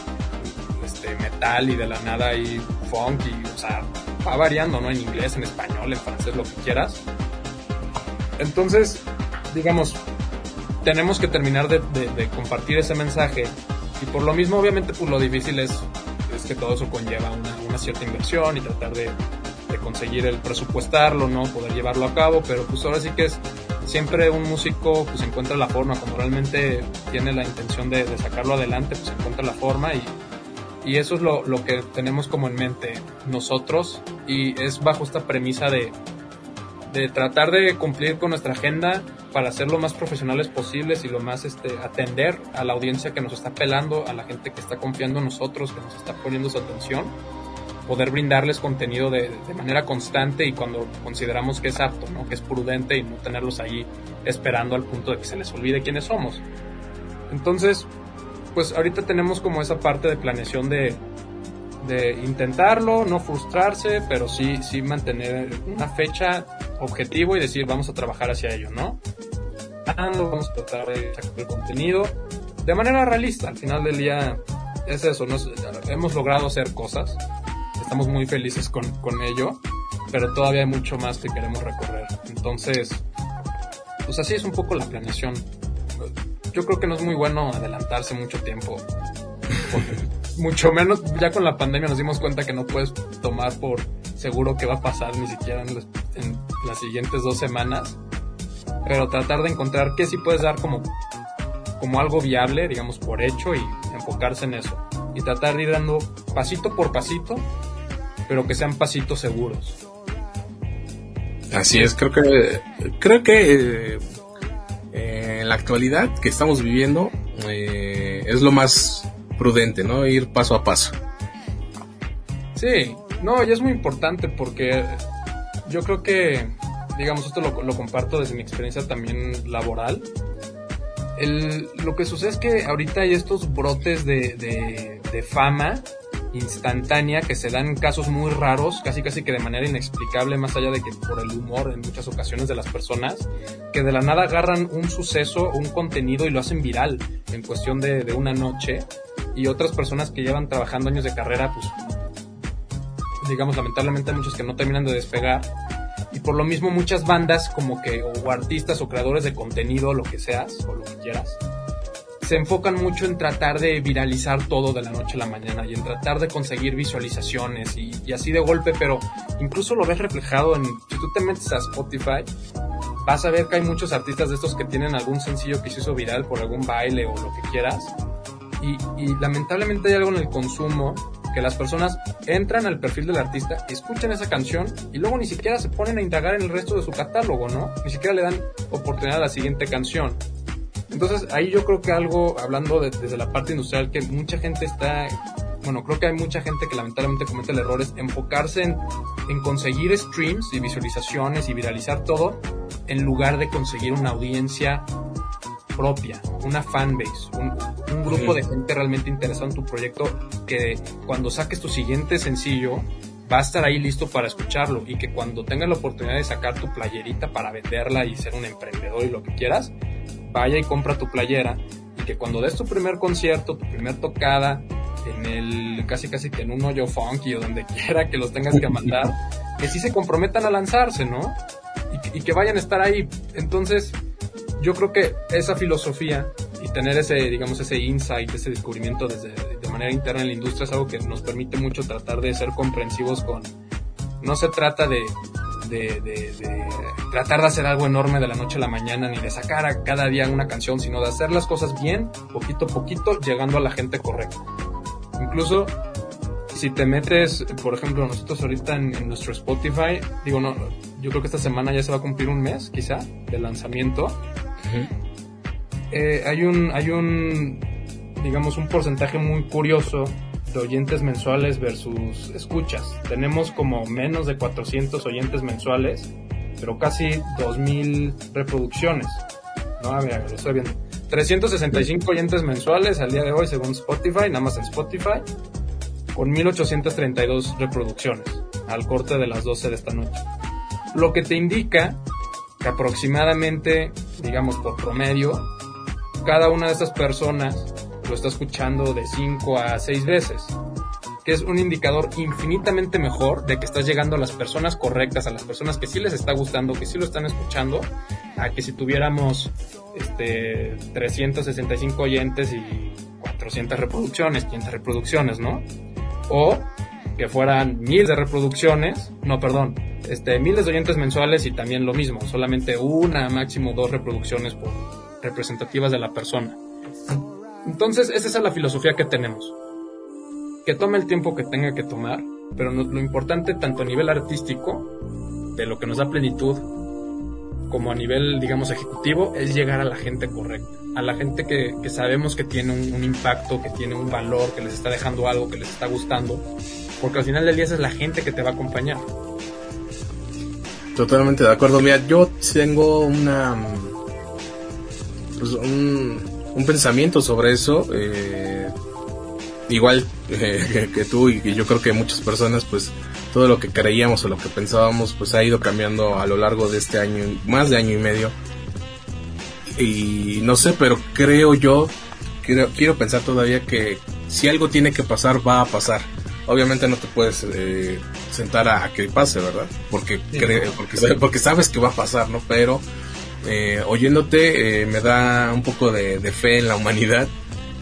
este, metal y de la nada hay funk y, o sea, va variando, ¿no? En inglés, en español, en francés, lo que quieras. Entonces, digamos, tenemos que terminar de, de, de compartir ese mensaje. Y por lo mismo, obviamente, pues lo difícil es que todo eso conlleva una, cierta inversión y tratar de, conseguir el presupuestarlo, ¿no? Poder llevarlo a cabo, pero pues ahora sí que es siempre un músico pues encuentra la forma, cuando realmente tiene la intención de, sacarlo adelante, pues encuentra la forma. Y, y eso es lo, lo, que tenemos como en mente nosotros. Y es bajo esta premisa de, de tratar de cumplir con nuestra agenda para ser lo más profesionales posibles y lo más este, atender a la audiencia que nos está pelando, a la gente que está confiando en nosotros, que nos está poniendo su atención, poder brindarles contenido de, manera constante y cuando consideramos que es apto, ¿no? que es prudente y no tenerlos ahí esperando al punto de que se les olvide quiénes somos. Entonces, pues ahorita tenemos como esa parte de planeación de, de intentarlo, no frustrarse, pero sí, sí mantener una fecha objetivo y decir vamos a trabajar hacia ello, ¿no? Vamos a tratar de sacar el contenido de manera realista. Al final del día es eso, hemos logrado hacer cosas, estamos muy felices con, con ello, pero todavía hay mucho más que queremos recorrer. Entonces, pues así es un poco la planeación. Yo creo que no es muy bueno adelantarse mucho tiempo. mucho menos ya con la pandemia nos dimos cuenta que no puedes tomar por seguro que va a pasar ni siquiera en, las siguientes dos semanas. Pero tratar de encontrar qué sí puedes dar como, como algo viable, digamos, por hecho y enfocarse en eso. y tratar de ir dando pasito por pasito, pero que sean pasitos seguros. Así es, creo que creo que eh, en la actualidad que estamos viviendo eh, es lo más prudente, ¿no? Ir paso a paso. Sí, no, y es muy importante porque yo creo que, digamos, esto lo, comparto desde mi experiencia también laboral. El, lo que sucede es que ahorita hay estos brotes de fama instantánea que se dan en casos muy raros, casi casi que de manera inexplicable, más allá de que por el humor en muchas ocasiones de las personas, que de la nada agarran un suceso, un contenido y lo hacen viral en cuestión de, de una noche, y otras personas que llevan trabajando años de carrera, pues digamos lamentablemente hay muchos que no terminan de despegar, y por lo mismo muchas bandas como que, o artistas o creadores de contenido, lo que seas, o lo que quieras, se enfocan mucho en tratar de viralizar todo de la noche a la mañana y en tratar de conseguir visualizaciones y, así de golpe, pero incluso lo ves reflejado en, si tú te metes a Spotify, vas a ver que hay muchos artistas de estos que tienen algún sencillo que se hizo viral por algún baile o lo que quieras. Y lamentablemente hay algo en el consumo que las personas entran al perfil del artista, escuchan esa canción y luego ni siquiera se ponen a indagar en el resto de su catálogo, ¿no? Ni siquiera le dan oportunidad a la siguiente canción. Entonces ahí yo creo que algo, hablando de, desde la parte industrial, que mucha gente está, bueno, creo que hay mucha gente que lamentablemente comete el error es enfocarse en, en conseguir streams y visualizaciones y viralizar todo en lugar de conseguir una audiencia propia, una fanbase, un, un grupo de gente realmente interesada en tu proyecto que cuando saques tu siguiente sencillo va a estar ahí listo para escucharlo y que cuando tengas la oportunidad de sacar tu playerita para venderla y ser un emprendedor y lo que quieras, vaya y compra tu playera y que cuando des tu primer concierto, tu primer tocada, en el casi casi que en un hoyo funky o donde quiera que los tengas que mandar, que sí se comprometan a lanzarse, ¿no? Y que, y que vayan a estar ahí. Entonces, yo creo que esa filosofía y tener ese, digamos, ese insight, ese descubrimiento desde, de manera interna en la industria es algo que nos permite mucho tratar de ser comprensivos con... No se trata de, de, de, de, tratar de hacer algo enorme de la noche a la mañana, ni de sacar a cada día una canción, sino de hacer las cosas bien, poquito a poquito, llegando a la gente correcta. Incluso si te metes, por ejemplo, nosotros ahorita en, en, nuestro Spotify, digo, no, yo creo que esta semana ya se va a cumplir un mes, quizá, de lanzamiento. Eh, hay un, hay un, digamos, un porcentaje muy curioso de oyentes mensuales versus escuchas. Tenemos como menos de 400 oyentes mensuales, pero casi 2000 reproducciones. No, a ver, lo estoy viendo. 365 oyentes mensuales al día de hoy según Spotify, nada más en Spotify, con 1832 reproducciones al corte de las 12 de esta noche. Lo que te indica que aproximadamente, digamos por promedio, cada una de estas personas lo está escuchando de 5 a 6 veces, que es un indicador infinitamente mejor de que estás llegando a las personas correctas, a las personas que sí les está gustando, que sí lo están escuchando, a que si tuviéramos este 365 oyentes y 400 reproducciones, 500 reproducciones, ¿no? O que fueran miles de reproducciones, no, perdón, este, miles de oyentes mensuales y también lo mismo, solamente una, máximo dos reproducciones por representativas de la persona. Entonces, esa es la filosofía que tenemos. Que tome el tiempo que tenga que tomar, pero no, lo importante tanto a nivel artístico, de lo que nos da plenitud, como a nivel, digamos, ejecutivo, es llegar a la gente correcta. A la gente que, que sabemos que tiene un, un, impacto, que tiene un valor, que les está dejando algo, que les está gustando. Porque al final del día es la gente que te va a acompañar. Totalmente de acuerdo. Mira, yo tengo una... Pues un, pensamiento sobre eso. Eh, igual eh, que, tú y yo creo que muchas personas, pues todo lo que creíamos o lo que pensábamos, pues ha ido cambiando a lo largo de este año, más de año y medio. Y no sé, pero creo yo, quiero, quiero pensar todavía que si algo tiene que pasar, va a pasar. Obviamente no te puedes eh, sentar a, a, que pase, ¿verdad? Porque, sí, porque, porque sabes que va a pasar, ¿no? Pero eh, oyéndote eh, me da un poco de, de, fe en la humanidad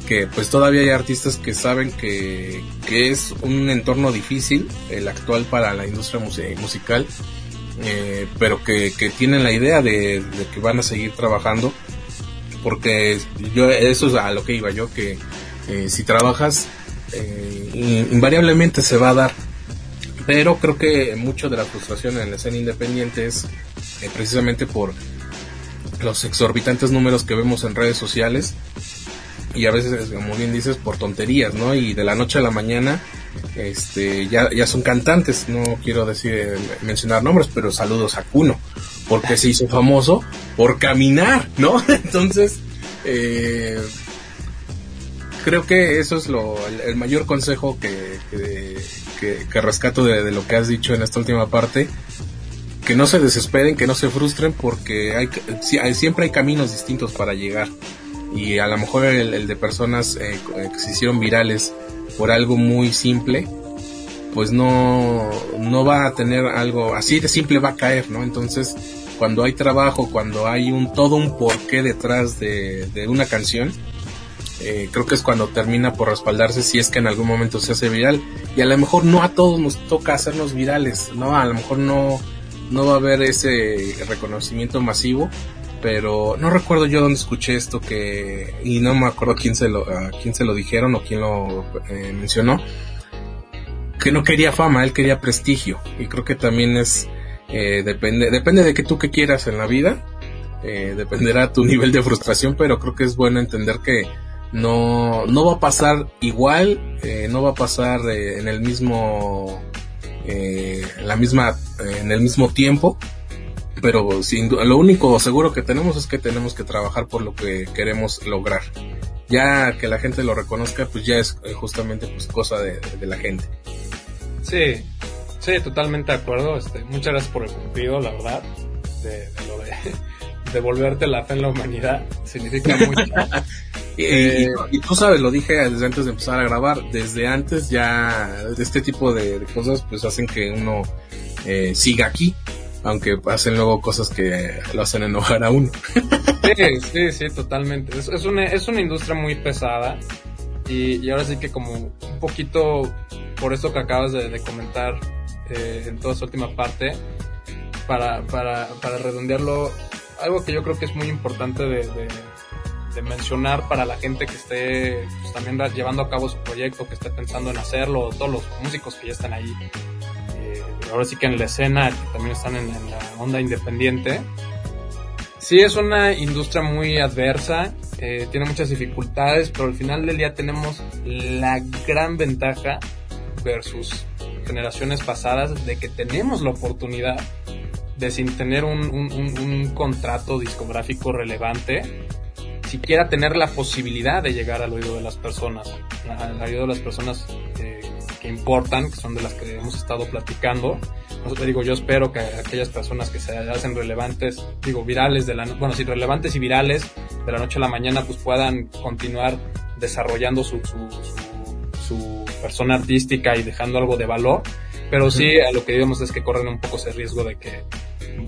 que pues todavía hay artistas que saben que, que es un entorno difícil el actual para la industria musical eh, pero que, que, tienen la idea de, de, que van a seguir trabajando porque yo eso es a lo que iba yo que eh, si trabajas eh, invariablemente se va a dar. Pero creo que mucho de la frustración en la escena independiente es eh, precisamente por los exorbitantes números que vemos en redes sociales y a veces, como bien dices, por tonterías, ¿no? Y de la noche a la mañana, este, ya, ya son cantantes, no quiero decir, mencionar nombres, pero saludos a Kuno, porque se hizo famoso por caminar, ¿no? Entonces, eh, creo que eso es lo, el, mayor consejo que, que, rescato de, lo que has dicho en esta última parte. Que no se desesperen, que no se frustren, porque hay, siempre hay caminos distintos para llegar. Y a lo mejor el, de personas eh, que se hicieron virales por algo muy simple, pues no, no va a tener algo así de simple, va a caer, ¿no? Entonces, cuando hay trabajo, cuando hay un todo un porqué detrás de, de una canción, eh, creo que es cuando termina por respaldarse si es que en algún momento se hace viral. Y a lo mejor no a todos nos toca hacernos virales, ¿no? A lo mejor no, no va a haber ese reconocimiento masivo, pero no recuerdo yo dónde escuché esto que, y no me acuerdo quién se lo, a quién se lo dijeron o quién lo eh, mencionó, que no quería fama, él quería prestigio. Y creo que también es, eh, depende, depende de que tú que quieras en la vida, dependerá tu nivel de frustración, pero creo que es bueno entender que no, no va a pasar igual, eh, no va a pasar eh, en el mismo, eh, la misma, en el mismo tiempo, pero sin, lo único seguro que tenemos es que tenemos que trabajar por lo que queremos lograr. Ya que la gente lo reconozca, pues ya es justamente pues cosa de, la gente. Sí, sí, totalmente de acuerdo. Este, muchas gracias por el cumplido, la verdad, de, lo de devolverte la fe en la humanidad. Significa mucho. Eh, y, tú sabes, lo dije desde antes de empezar a grabar, desde antes ya este tipo de, cosas pues hacen que uno eh, siga aquí, aunque hacen luego cosas que lo hacen enojar a uno. sí, sí, sí, totalmente. Es, es, una, es una industria muy pesada y, ahora sí que como un poquito por esto que acabas de, comentar eh, en toda su última parte, para, para, para redondearlo, algo que yo creo que es muy importante de de mencionar para la gente que esté pues, también llevando a cabo su proyecto, que esté pensando en hacerlo, todos los músicos que ya están ahí, eh, ahora sí que en la escena, que también están en, la onda independiente. Sí es una industria muy adversa, eh, tiene muchas dificultades, pero al final del día tenemos la gran ventaja versus generaciones pasadas de que tenemos la oportunidad de sin tener un, un, un, un contrato discográfico relevante, siquiera tener la posibilidad de llegar al oído de las personas, al oído de las personas eh, que importan, que son de las que hemos estado platicando. te digo, yo espero que aquellas personas que se hacen relevantes, digo, virales de la, bueno, si relevantes y virales de la noche a la mañana, pues puedan continuar desarrollando su, su, su, persona artística y dejando algo de valor. Pero sí, a lo que digamos es que corren un poco ese riesgo de que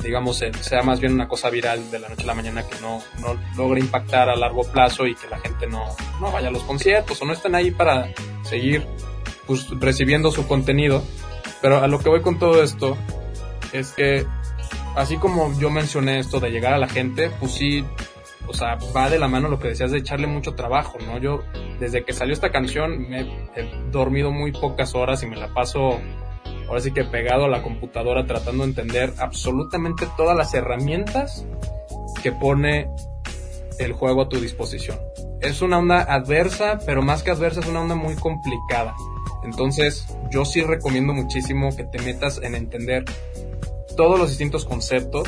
digamos, sea más bien una cosa viral de la noche a la mañana que no, no logre impactar a largo plazo y que la gente no, no vaya a los conciertos o no estén ahí para seguir pues, recibiendo su contenido. Pero a lo que voy con todo esto es que, así como yo mencioné esto de llegar a la gente, pues sí, o sea, va de la mano lo que decías de echarle mucho trabajo, ¿no? Yo, desde que salió esta canción, me he dormido muy pocas horas y me la paso ahora sí que pegado a la computadora tratando de entender absolutamente todas las herramientas que pone el juego a tu disposición. Es una onda adversa, pero más que adversa es una onda muy complicada. Entonces yo sí recomiendo muchísimo que te metas en entender todos los distintos conceptos,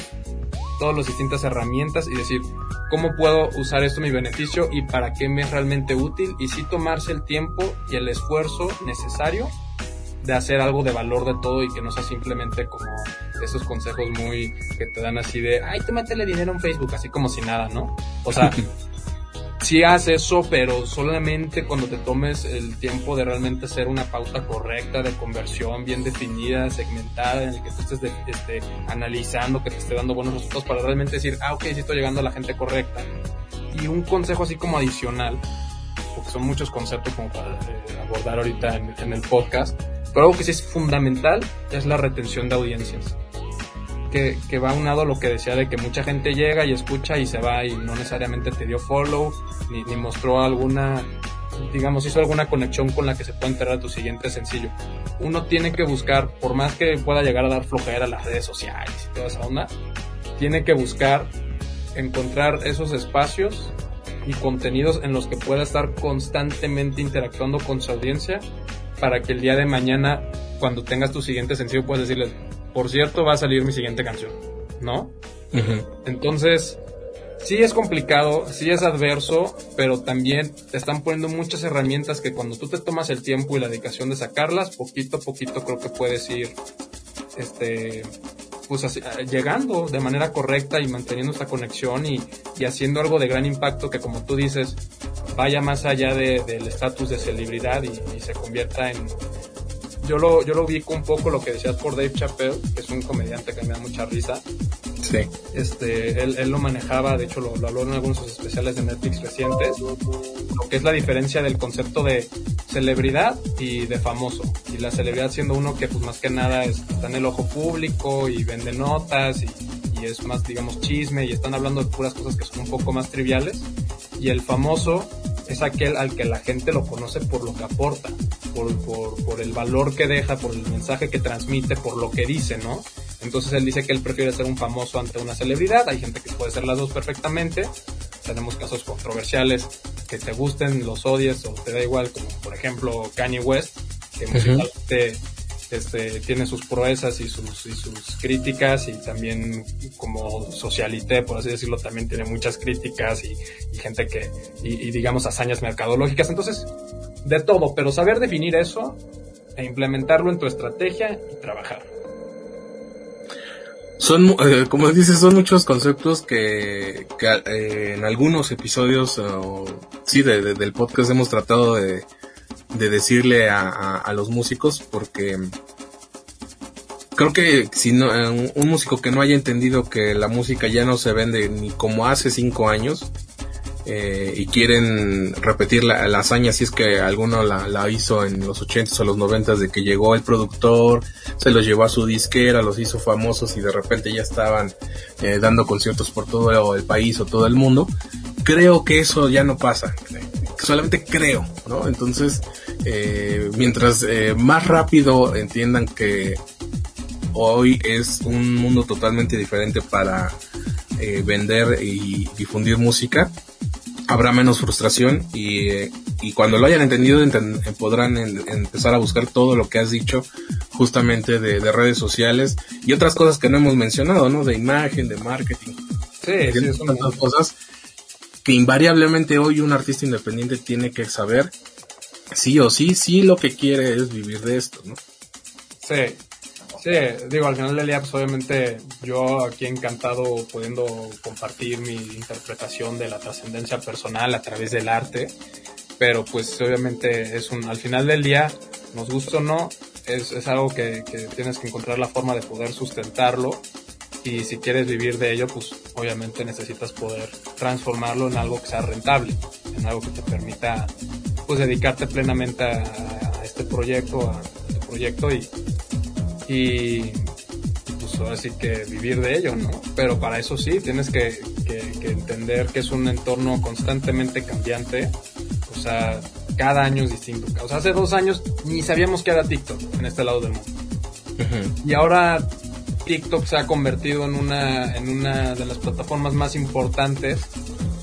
todas las distintas herramientas y decir cómo puedo usar esto a mi beneficio y para qué me es realmente útil y sí tomarse el tiempo y el esfuerzo necesario de hacer algo de valor de todo y que no sea simplemente como esos consejos muy que te dan así de, ay, tú métele dinero en Facebook, así como si nada, ¿no? O sea, sí haz eso, pero solamente cuando te tomes el tiempo de realmente hacer una pauta correcta de conversión bien definida, segmentada, en el que tú estés este, analizando, que te esté dando buenos resultados para realmente decir, ah, ok, sí estoy llegando a la gente correcta. Y un consejo así como adicional, porque son muchos conceptos como para eh, abordar ahorita en, en el podcast, pero algo que sí es fundamental es la retención de audiencias. Que, que, va unado a lo que decía de que mucha gente llega y escucha y se va y no necesariamente te dio follow ni, ni mostró alguna digamos, hizo alguna conexión con la que se puede enterar tu siguiente sencillo. Uno tiene que buscar, por más que pueda llegar a dar flojera a las redes sociales y toda esa onda, tiene que buscar encontrar esos espacios y contenidos en los que pueda estar constantemente interactuando con su audiencia para que el día de mañana, cuando tengas tu siguiente sencillo, puedas decirles, por cierto, va a salir mi siguiente canción, ¿no? Entonces, sí es complicado, sí es adverso, pero también te están poniendo muchas herramientas que cuando tú te tomas el tiempo y la dedicación de sacarlas, poquito a poquito creo que puedes ir, este, pues así, llegando de manera correcta y manteniendo esta conexión y, y, haciendo algo de gran impacto que como tú dices, vaya más allá del estatus de celebridad y, y, se convierta en... Yo lo, yo lo ubico un poco lo que decías por Dave Chappelle, que es un comediante que me da mucha risa, Sí. Este, él, él, lo manejaba, de hecho lo, lo, habló en algunos de sus especiales de Netflix recientes, lo que es la diferencia del concepto de celebridad y de famoso. Y la celebridad siendo uno que pues más que nada es, está en el ojo público y vende notas y, y es más digamos chisme y están hablando de puras cosas que son un poco más triviales. Y el famoso es aquel al que la gente lo conoce por lo que aporta, por, por, por el valor que deja, por el mensaje que transmite, por lo que dice, ¿no? Entonces él dice que él prefiere ser un famoso ante una celebridad. Hay gente que puede ser las dos perfectamente. Tenemos casos controversiales que te gusten, los odies o te da igual, como por ejemplo Kanye West, que musicalmente este, tiene sus proezas y sus, y sus críticas y también como socialité, por así decirlo, también tiene muchas críticas y, gente que, y, digamos hazañas mercadológicas. Entonces, de todo, pero saber definir eso e implementarlo en tu estrategia y trabajar. Son, eh, como dices, son muchos conceptos que, eh, en algunos episodios, uh, sí, de, del podcast hemos tratado de, de decirle a, a, los músicos porque creo que si no, un, un músico que no haya entendido que la música ya no se vende ni como hace cinco años, eh, y quieren repetir la, la, hazaña si es que alguno la, la hizo en los 80s o los 90s de que llegó el productor, se los llevó a su disquera, los hizo famosos y de repente ya estaban eh, dando conciertos por todo el país o todo el mundo. Creo que eso ya no pasa, solamente creo, ¿no? Entonces, eh, mientras eh, más rápido entiendan que hoy es un mundo totalmente diferente para eh, vender y difundir música, habrá menos frustración y, y cuando lo hayan entendido enten, podrán en, empezar a buscar todo lo que has dicho justamente de, de, redes sociales y otras cosas que no hemos mencionado, ¿no? De imagen, de marketing. Sí, sí son tantas cosas que invariablemente hoy un artista independiente tiene que saber sí o sí, sí lo que quiere es vivir de esto, ¿no? Sí, Sí, digo, al final del día, pues obviamente yo aquí encantado pudiendo compartir mi interpretación de la trascendencia personal a través del arte, pero pues obviamente es un, al final del día, nos gusta o no, es, es algo que, que tienes que encontrar la forma de poder sustentarlo y si quieres vivir de ello, pues obviamente necesitas poder transformarlo en algo que sea rentable, en algo que te permita pues dedicarte plenamente a, a este proyecto, a este proyecto y y pues ahora sí que vivir de ello, ¿no? Pero para eso sí, tienes que, que, que, entender que es un entorno constantemente cambiante, o sea, cada año es distinto. O sea, hace dos años ni sabíamos que era TikTok en este lado del mundo. Uh -huh. Y ahora TikTok se ha convertido en una, en una de las plataformas más importantes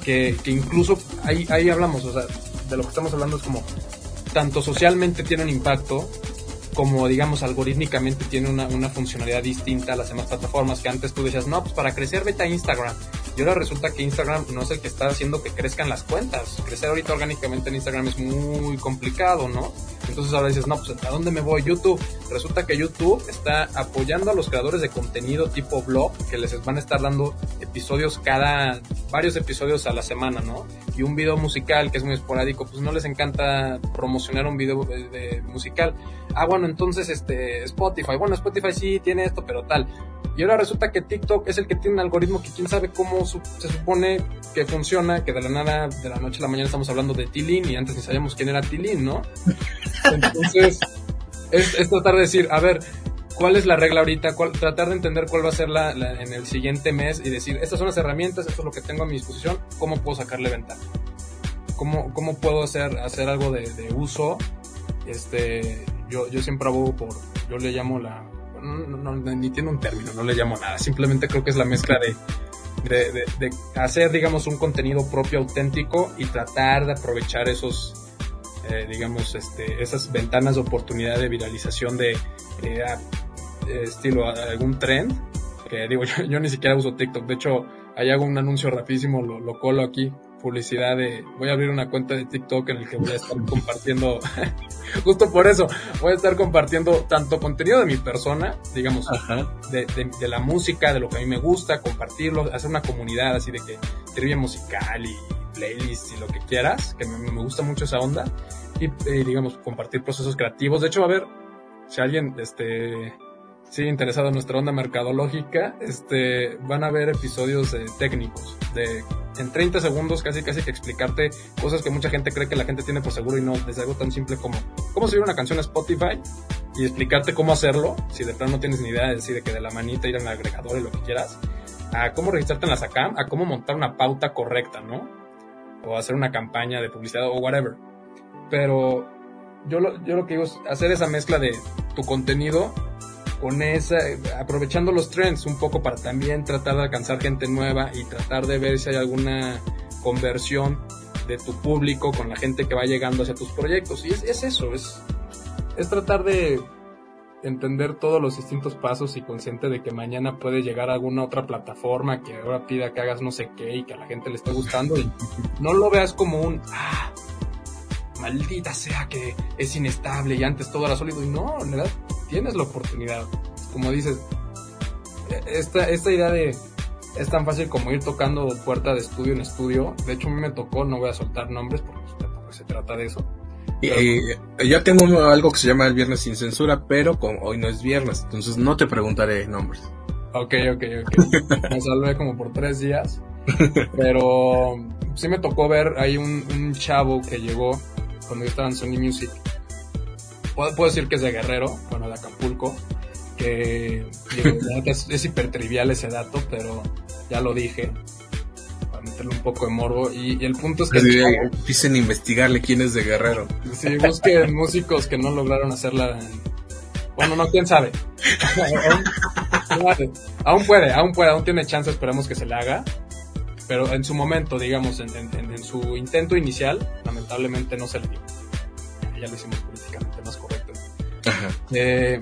que, que incluso ahí, ahí hablamos, o sea, de lo que estamos hablando es como tanto socialmente tiene un impacto como digamos algorítmicamente tiene una, una, funcionalidad distinta a las demás plataformas que antes tú decías, no, pues para crecer vete a Instagram. Y ahora resulta que Instagram no es el que está haciendo que crezcan las cuentas. Crecer ahorita orgánicamente en Instagram es muy complicado, ¿no? Entonces ahora dices, no, pues ¿a dónde me voy? YouTube. Resulta que YouTube está apoyando a los creadores de contenido tipo blog, que les van a estar dando episodios cada, varios episodios a la semana, ¿no? Y un video musical que es muy esporádico, pues no les encanta promocionar un video de, de musical. Ah, bueno, entonces este Spotify, bueno, Spotify sí tiene esto, pero tal. Y ahora resulta que TikTok es el que tiene un algoritmo que quién sabe cómo su se supone que funciona, que de la nada, de la noche a la mañana estamos hablando de Tilín y antes ni sabíamos quién era Tilín, ¿no? Entonces, es, es, tratar de decir, a ver, ¿cuál es la regla ahorita? ¿Cuál, tratar de entender cuál va a ser la, la, en el siguiente mes y decir, estas son las herramientas, esto es lo que tengo a mi disposición, ¿cómo puedo sacarle ventaja? ¿cómo, cómo puedo hacer, hacer algo de, de uso? Este, yo, yo siempre abogo por, yo le llamo la, no, no, ni tiene un término, no le llamo nada, simplemente creo que es la mezcla de, de, de, de, hacer, digamos, un contenido propio auténtico y tratar de aprovechar esos, eh, digamos, este, esas ventanas de oportunidad de viralización de, eh, estilo algún trend, que digo, yo, yo, ni siquiera uso TikTok, de hecho, ahí hago un anuncio rapidísimo, lo, lo colo aquí, publicidad de, voy a abrir una cuenta de TikTok en el que voy a estar compartiendo, justo por eso, voy a estar compartiendo tanto contenido de mi persona, digamos, de, de, de, la música, de lo que a mí me gusta, compartirlo, hacer una comunidad así de que trivia musical y playlists y lo que quieras, que me, me gusta mucho esa onda, y eh, digamos, compartir procesos creativos. De hecho, a ver, si alguien, este, sigue interesado en nuestra onda mercadológica, este, van a ver episodios eh, técnicos de en 30 segundos casi casi que explicarte cosas que mucha gente cree que la gente tiene por seguro y no, desde algo tan simple como cómo subir una canción a Spotify y explicarte cómo hacerlo, si de plano no tienes ni idea, es decir, de que de la manita ir al agregador y lo que quieras, a cómo registrarte en la SACAM, a cómo montar una pauta correcta, ¿no? O hacer una campaña de publicidad o whatever. Pero yo lo, yo lo que digo es hacer esa mezcla de tu contenido con esa, aprovechando los trends un poco para también tratar de alcanzar gente nueva y tratar de ver si hay alguna conversión de tu público con la gente que va llegando hacia tus proyectos. Y es, es eso, es, es tratar de entender todos los distintos pasos y consciente de que mañana puede llegar a alguna otra plataforma que ahora pida que hagas no sé qué y que a la gente le esté gustando y no lo veas como un, ah, maldita sea que es inestable y antes todo era sólido y no, en verdad tienes la oportunidad. Como dices, esta, esta idea de es tan fácil como ir tocando puerta de estudio en estudio. De hecho, a mí me tocó, no voy a soltar nombres porque se trata de eso. Y, eh, yo tengo algo que se llama el viernes sin censura, pero con, hoy no es viernes, entonces no te preguntaré nombres. Ok, ok, ok. me salvé como por tres días. Pero sí me tocó ver ahí un, un chavo que llegó cuando yo estaba en Sony Music puedo, puedo decir que es de Guerrero, bueno, de Acapulco, que digo, es, es hiper trivial ese dato, pero ya lo dije, para meterle un poco de morbo, y, y el punto es que... Sí, empiecen a investigarle quién es de Guerrero. Sí, busquen músicos que no lograron hacerla en... Bueno, no, quién sabe. aún puede, aún puede, aún tiene chance, esperemos que se le haga. Pero en su momento, digamos, en, en, en su intento inicial, lamentablemente no se le dio. Ya lo hicimos políticamente más correcto. Eh,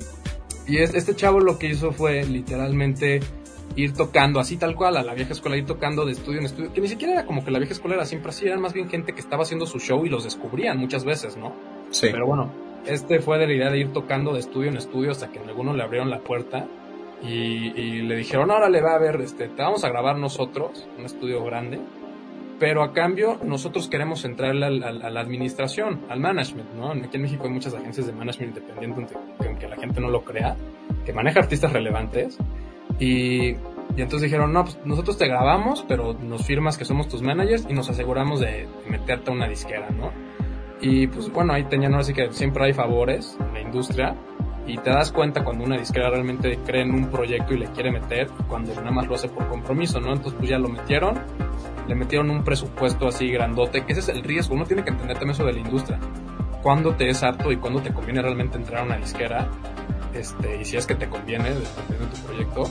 y es, este chavo lo que hizo fue literalmente ir tocando así tal cual a la vieja escuela, ir tocando de estudio en estudio, que ni siquiera era como que la vieja escuela era siempre así, eran más bien gente que estaba haciendo su show y los descubrían muchas veces, ¿no? Sí. Pero bueno, este fue de la idea de ir tocando de estudio en estudio hasta que en alguno le abrieron la puerta y, y le dijeron, ahora le va a ver, este, te vamos a grabar nosotros, un estudio grande, pero a cambio nosotros queremos entrarle al, a la administración, al management, ¿no? Aquí en México hay muchas agencias de management independiente, aunque, la gente no lo crea, que maneja artistas relevantes. Y, y entonces dijeron, no, pues nosotros te grabamos, pero nos firmas que somos tus managers y nos aseguramos de, de meterte a una disquera, ¿no? Y pues bueno, ahí tenían así que siempre hay favores en la industria y te das cuenta cuando una disquera realmente cree en un proyecto y le quiere meter, cuando nada más lo hace por compromiso, ¿no? Entonces pues ya lo metieron, le metieron un presupuesto así grandote, que ese es el riesgo, uno tiene que entender también eso de la industria. Cuándo te es apto y cuándo te conviene realmente entrar a una disquera, este, y si es que te conviene, dependiendo de tu proyecto.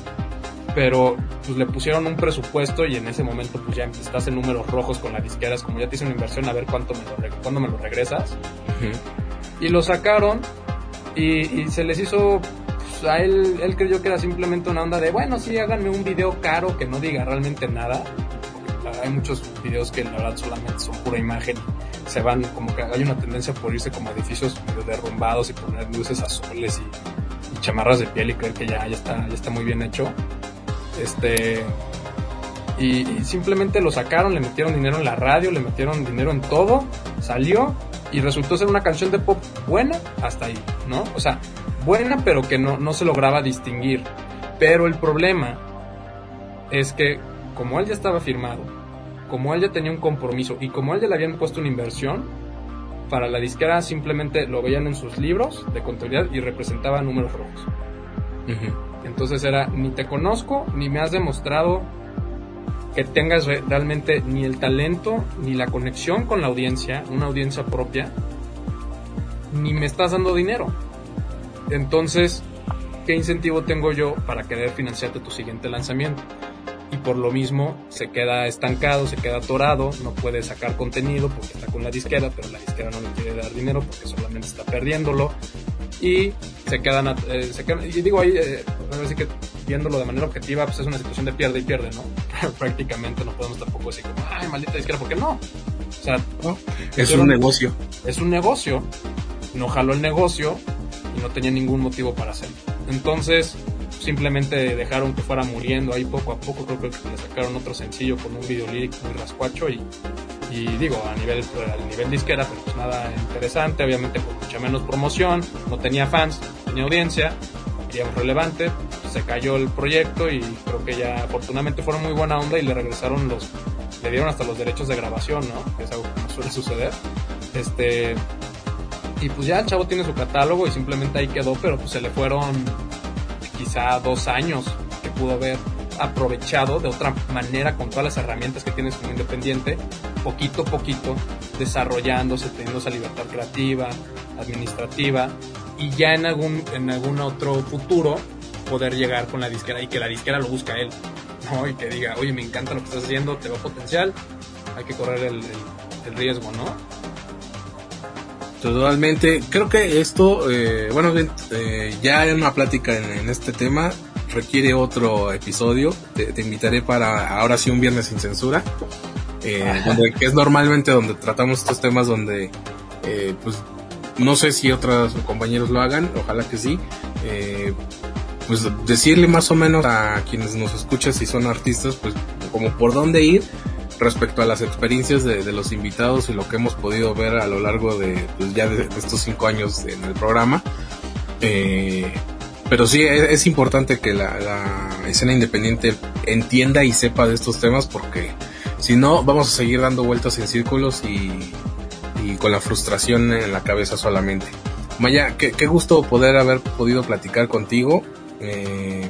Pero pues le pusieron un presupuesto y en ese momento pues ya estás en números rojos con las disqueras, como ya te hice una inversión, a ver cuánto me lo, cuándo me lo regresas. Uh -huh. Y lo sacaron y, y se les hizo pues, a él, él creyó que era simplemente una onda de, bueno, sí, háganme un video caro que no diga realmente nada. Porque hay muchos videos que la verdad solamente son pura imagen. Se van, como que hay una tendencia por irse como a edificios derrumbados y poner luces azules y, y chamarras de piel y creer que ya, ya, está, ya está muy bien hecho. Este. Y, y simplemente lo sacaron, le metieron dinero en la radio, le metieron dinero en todo, salió y resultó ser una canción de pop buena hasta ahí, ¿no? O sea, buena pero que no, no se lograba distinguir. Pero el problema es que como él ya estaba firmado, como él ya tenía un compromiso y como él ya le habían puesto una inversión, para la disquera simplemente lo veían en sus libros de contabilidad y representaba números rojos. Uh -huh. Entonces era, ni te conozco, ni me has demostrado que tengas realmente ni el talento ni la conexión con la audiencia, una audiencia propia, ni me estás dando dinero. Entonces, ¿qué incentivo tengo yo para querer financiarte tu siguiente lanzamiento? Y por lo mismo se queda estancado, se queda atorado, no puede sacar contenido porque está con la disquera, pero la disquera no le quiere dar dinero porque solamente está perdiéndolo. Y se quedan, eh, se quedan y digo ahí, eh, así que viéndolo de manera objetiva, pues es una situación de pierde y pierde, ¿no? Prácticamente no podemos tampoco decir como, ay, maldita disquera, ¿por qué no? O sea, es un negocio. Es un negocio, no jaló el negocio y no tenía ningún motivo para hacerlo. Entonces, simplemente dejaron que fuera muriendo ahí poco a poco. Creo que le sacaron otro sencillo con un video lírico muy rascuacho y, y digo, a nivel, a nivel disquera, pues nada interesante, obviamente con mucha menos promoción, no tenía fans, no tenía audiencia, digamos relevante, se cayó el proyecto y creo que ya afortunadamente fueron muy buena onda y le regresaron los, le dieron hasta los derechos de grabación, ¿no? Que es algo que no suele suceder. Este, y pues ya el chavo tiene su catálogo y simplemente ahí quedó, pero pues se le fueron quizá dos años que pudo haber aprovechado de otra manera con todas las herramientas que tienes como independiente, poquito a poquito, desarrollándose, teniendo esa libertad creativa, administrativa, y ya en algún, en algún otro futuro poder llegar con la disquera y que la disquera lo busca él, ¿no? Y que diga, oye, me encanta lo que estás haciendo, te veo potencial, hay que correr el, riesgo, ¿no? Totalmente. Creo que esto, eh, bueno, eh, ya hay una plática en, este tema requiere otro episodio. Te, invitaré para ahora sí un viernes sin censura, eh, donde, que es normalmente donde tratamos estos temas donde, eh, pues, no sé si otros compañeros lo hagan, ojalá que sí. Eh, pues decirle más o menos a quienes nos escuchan si son artistas, pues como por dónde ir respecto a las experiencias de, los invitados y lo que hemos podido ver a lo largo de pues, ya de, estos cinco años en el programa. Eh, pero sí es, importante que la, escena independiente entienda y sepa de estos temas porque si no vamos a seguir dando vueltas en círculos y, con la frustración en la cabeza solamente. Maya, qué, gusto poder haber podido platicar contigo. Eh,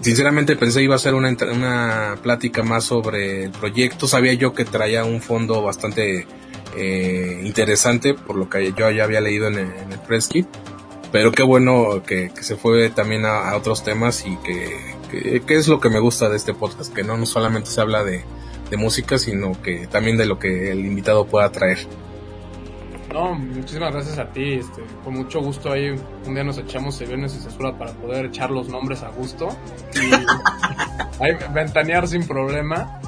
sinceramente pensé iba a ser una, una plática más sobre el proyecto. Sabía yo que traía un fondo bastante eh, interesante por lo que yo ya había leído en el, en el press kit. Pero qué bueno que, se fue también a, otros temas y que, que, es lo que me gusta de este podcast, que no, solamente se habla de, de música, sino que también de lo que el invitado pueda traer. No, muchísimas gracias a ti. Este, con mucho gusto ahí un día nos echamos el viernes y censura para poder echar los nombres a gusto y ahí ventanear sin problema.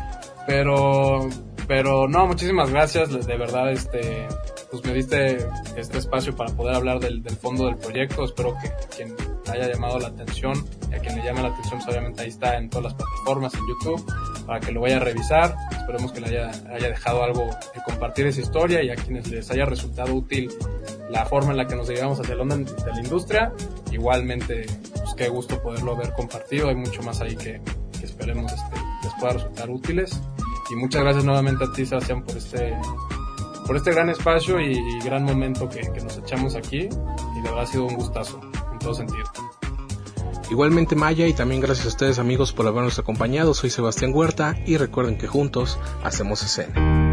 Pero, pero no, muchísimas gracias. De verdad, este, pues me diste este espacio para poder hablar del, del fondo del proyecto. Espero que quien haya llamado la atención y a quien le llame la atención, pues obviamente ahí está en todas las plataformas, en YouTube, para que lo vaya a revisar. Esperemos que le haya, haya dejado algo de compartir esa historia y a quienes les haya resultado útil la forma en la que nos llevamos hacia el de la industria. Igualmente, pues qué gusto poderlo haber compartido. Hay mucho más ahí que, esperemos este, les pueda resultar útiles. Y muchas gracias nuevamente a ti, Sebastián, por este por este gran espacio y, gran momento que, nos echamos aquí y de verdad ha sido un gustazo en todo sentido. Igualmente Maya y también gracias a ustedes amigos por habernos acompañado, soy Sebastián Huerta y recuerden que juntos hacemos escena.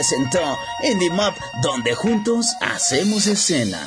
Presentó Indie Mob, donde juntos hacemos escena.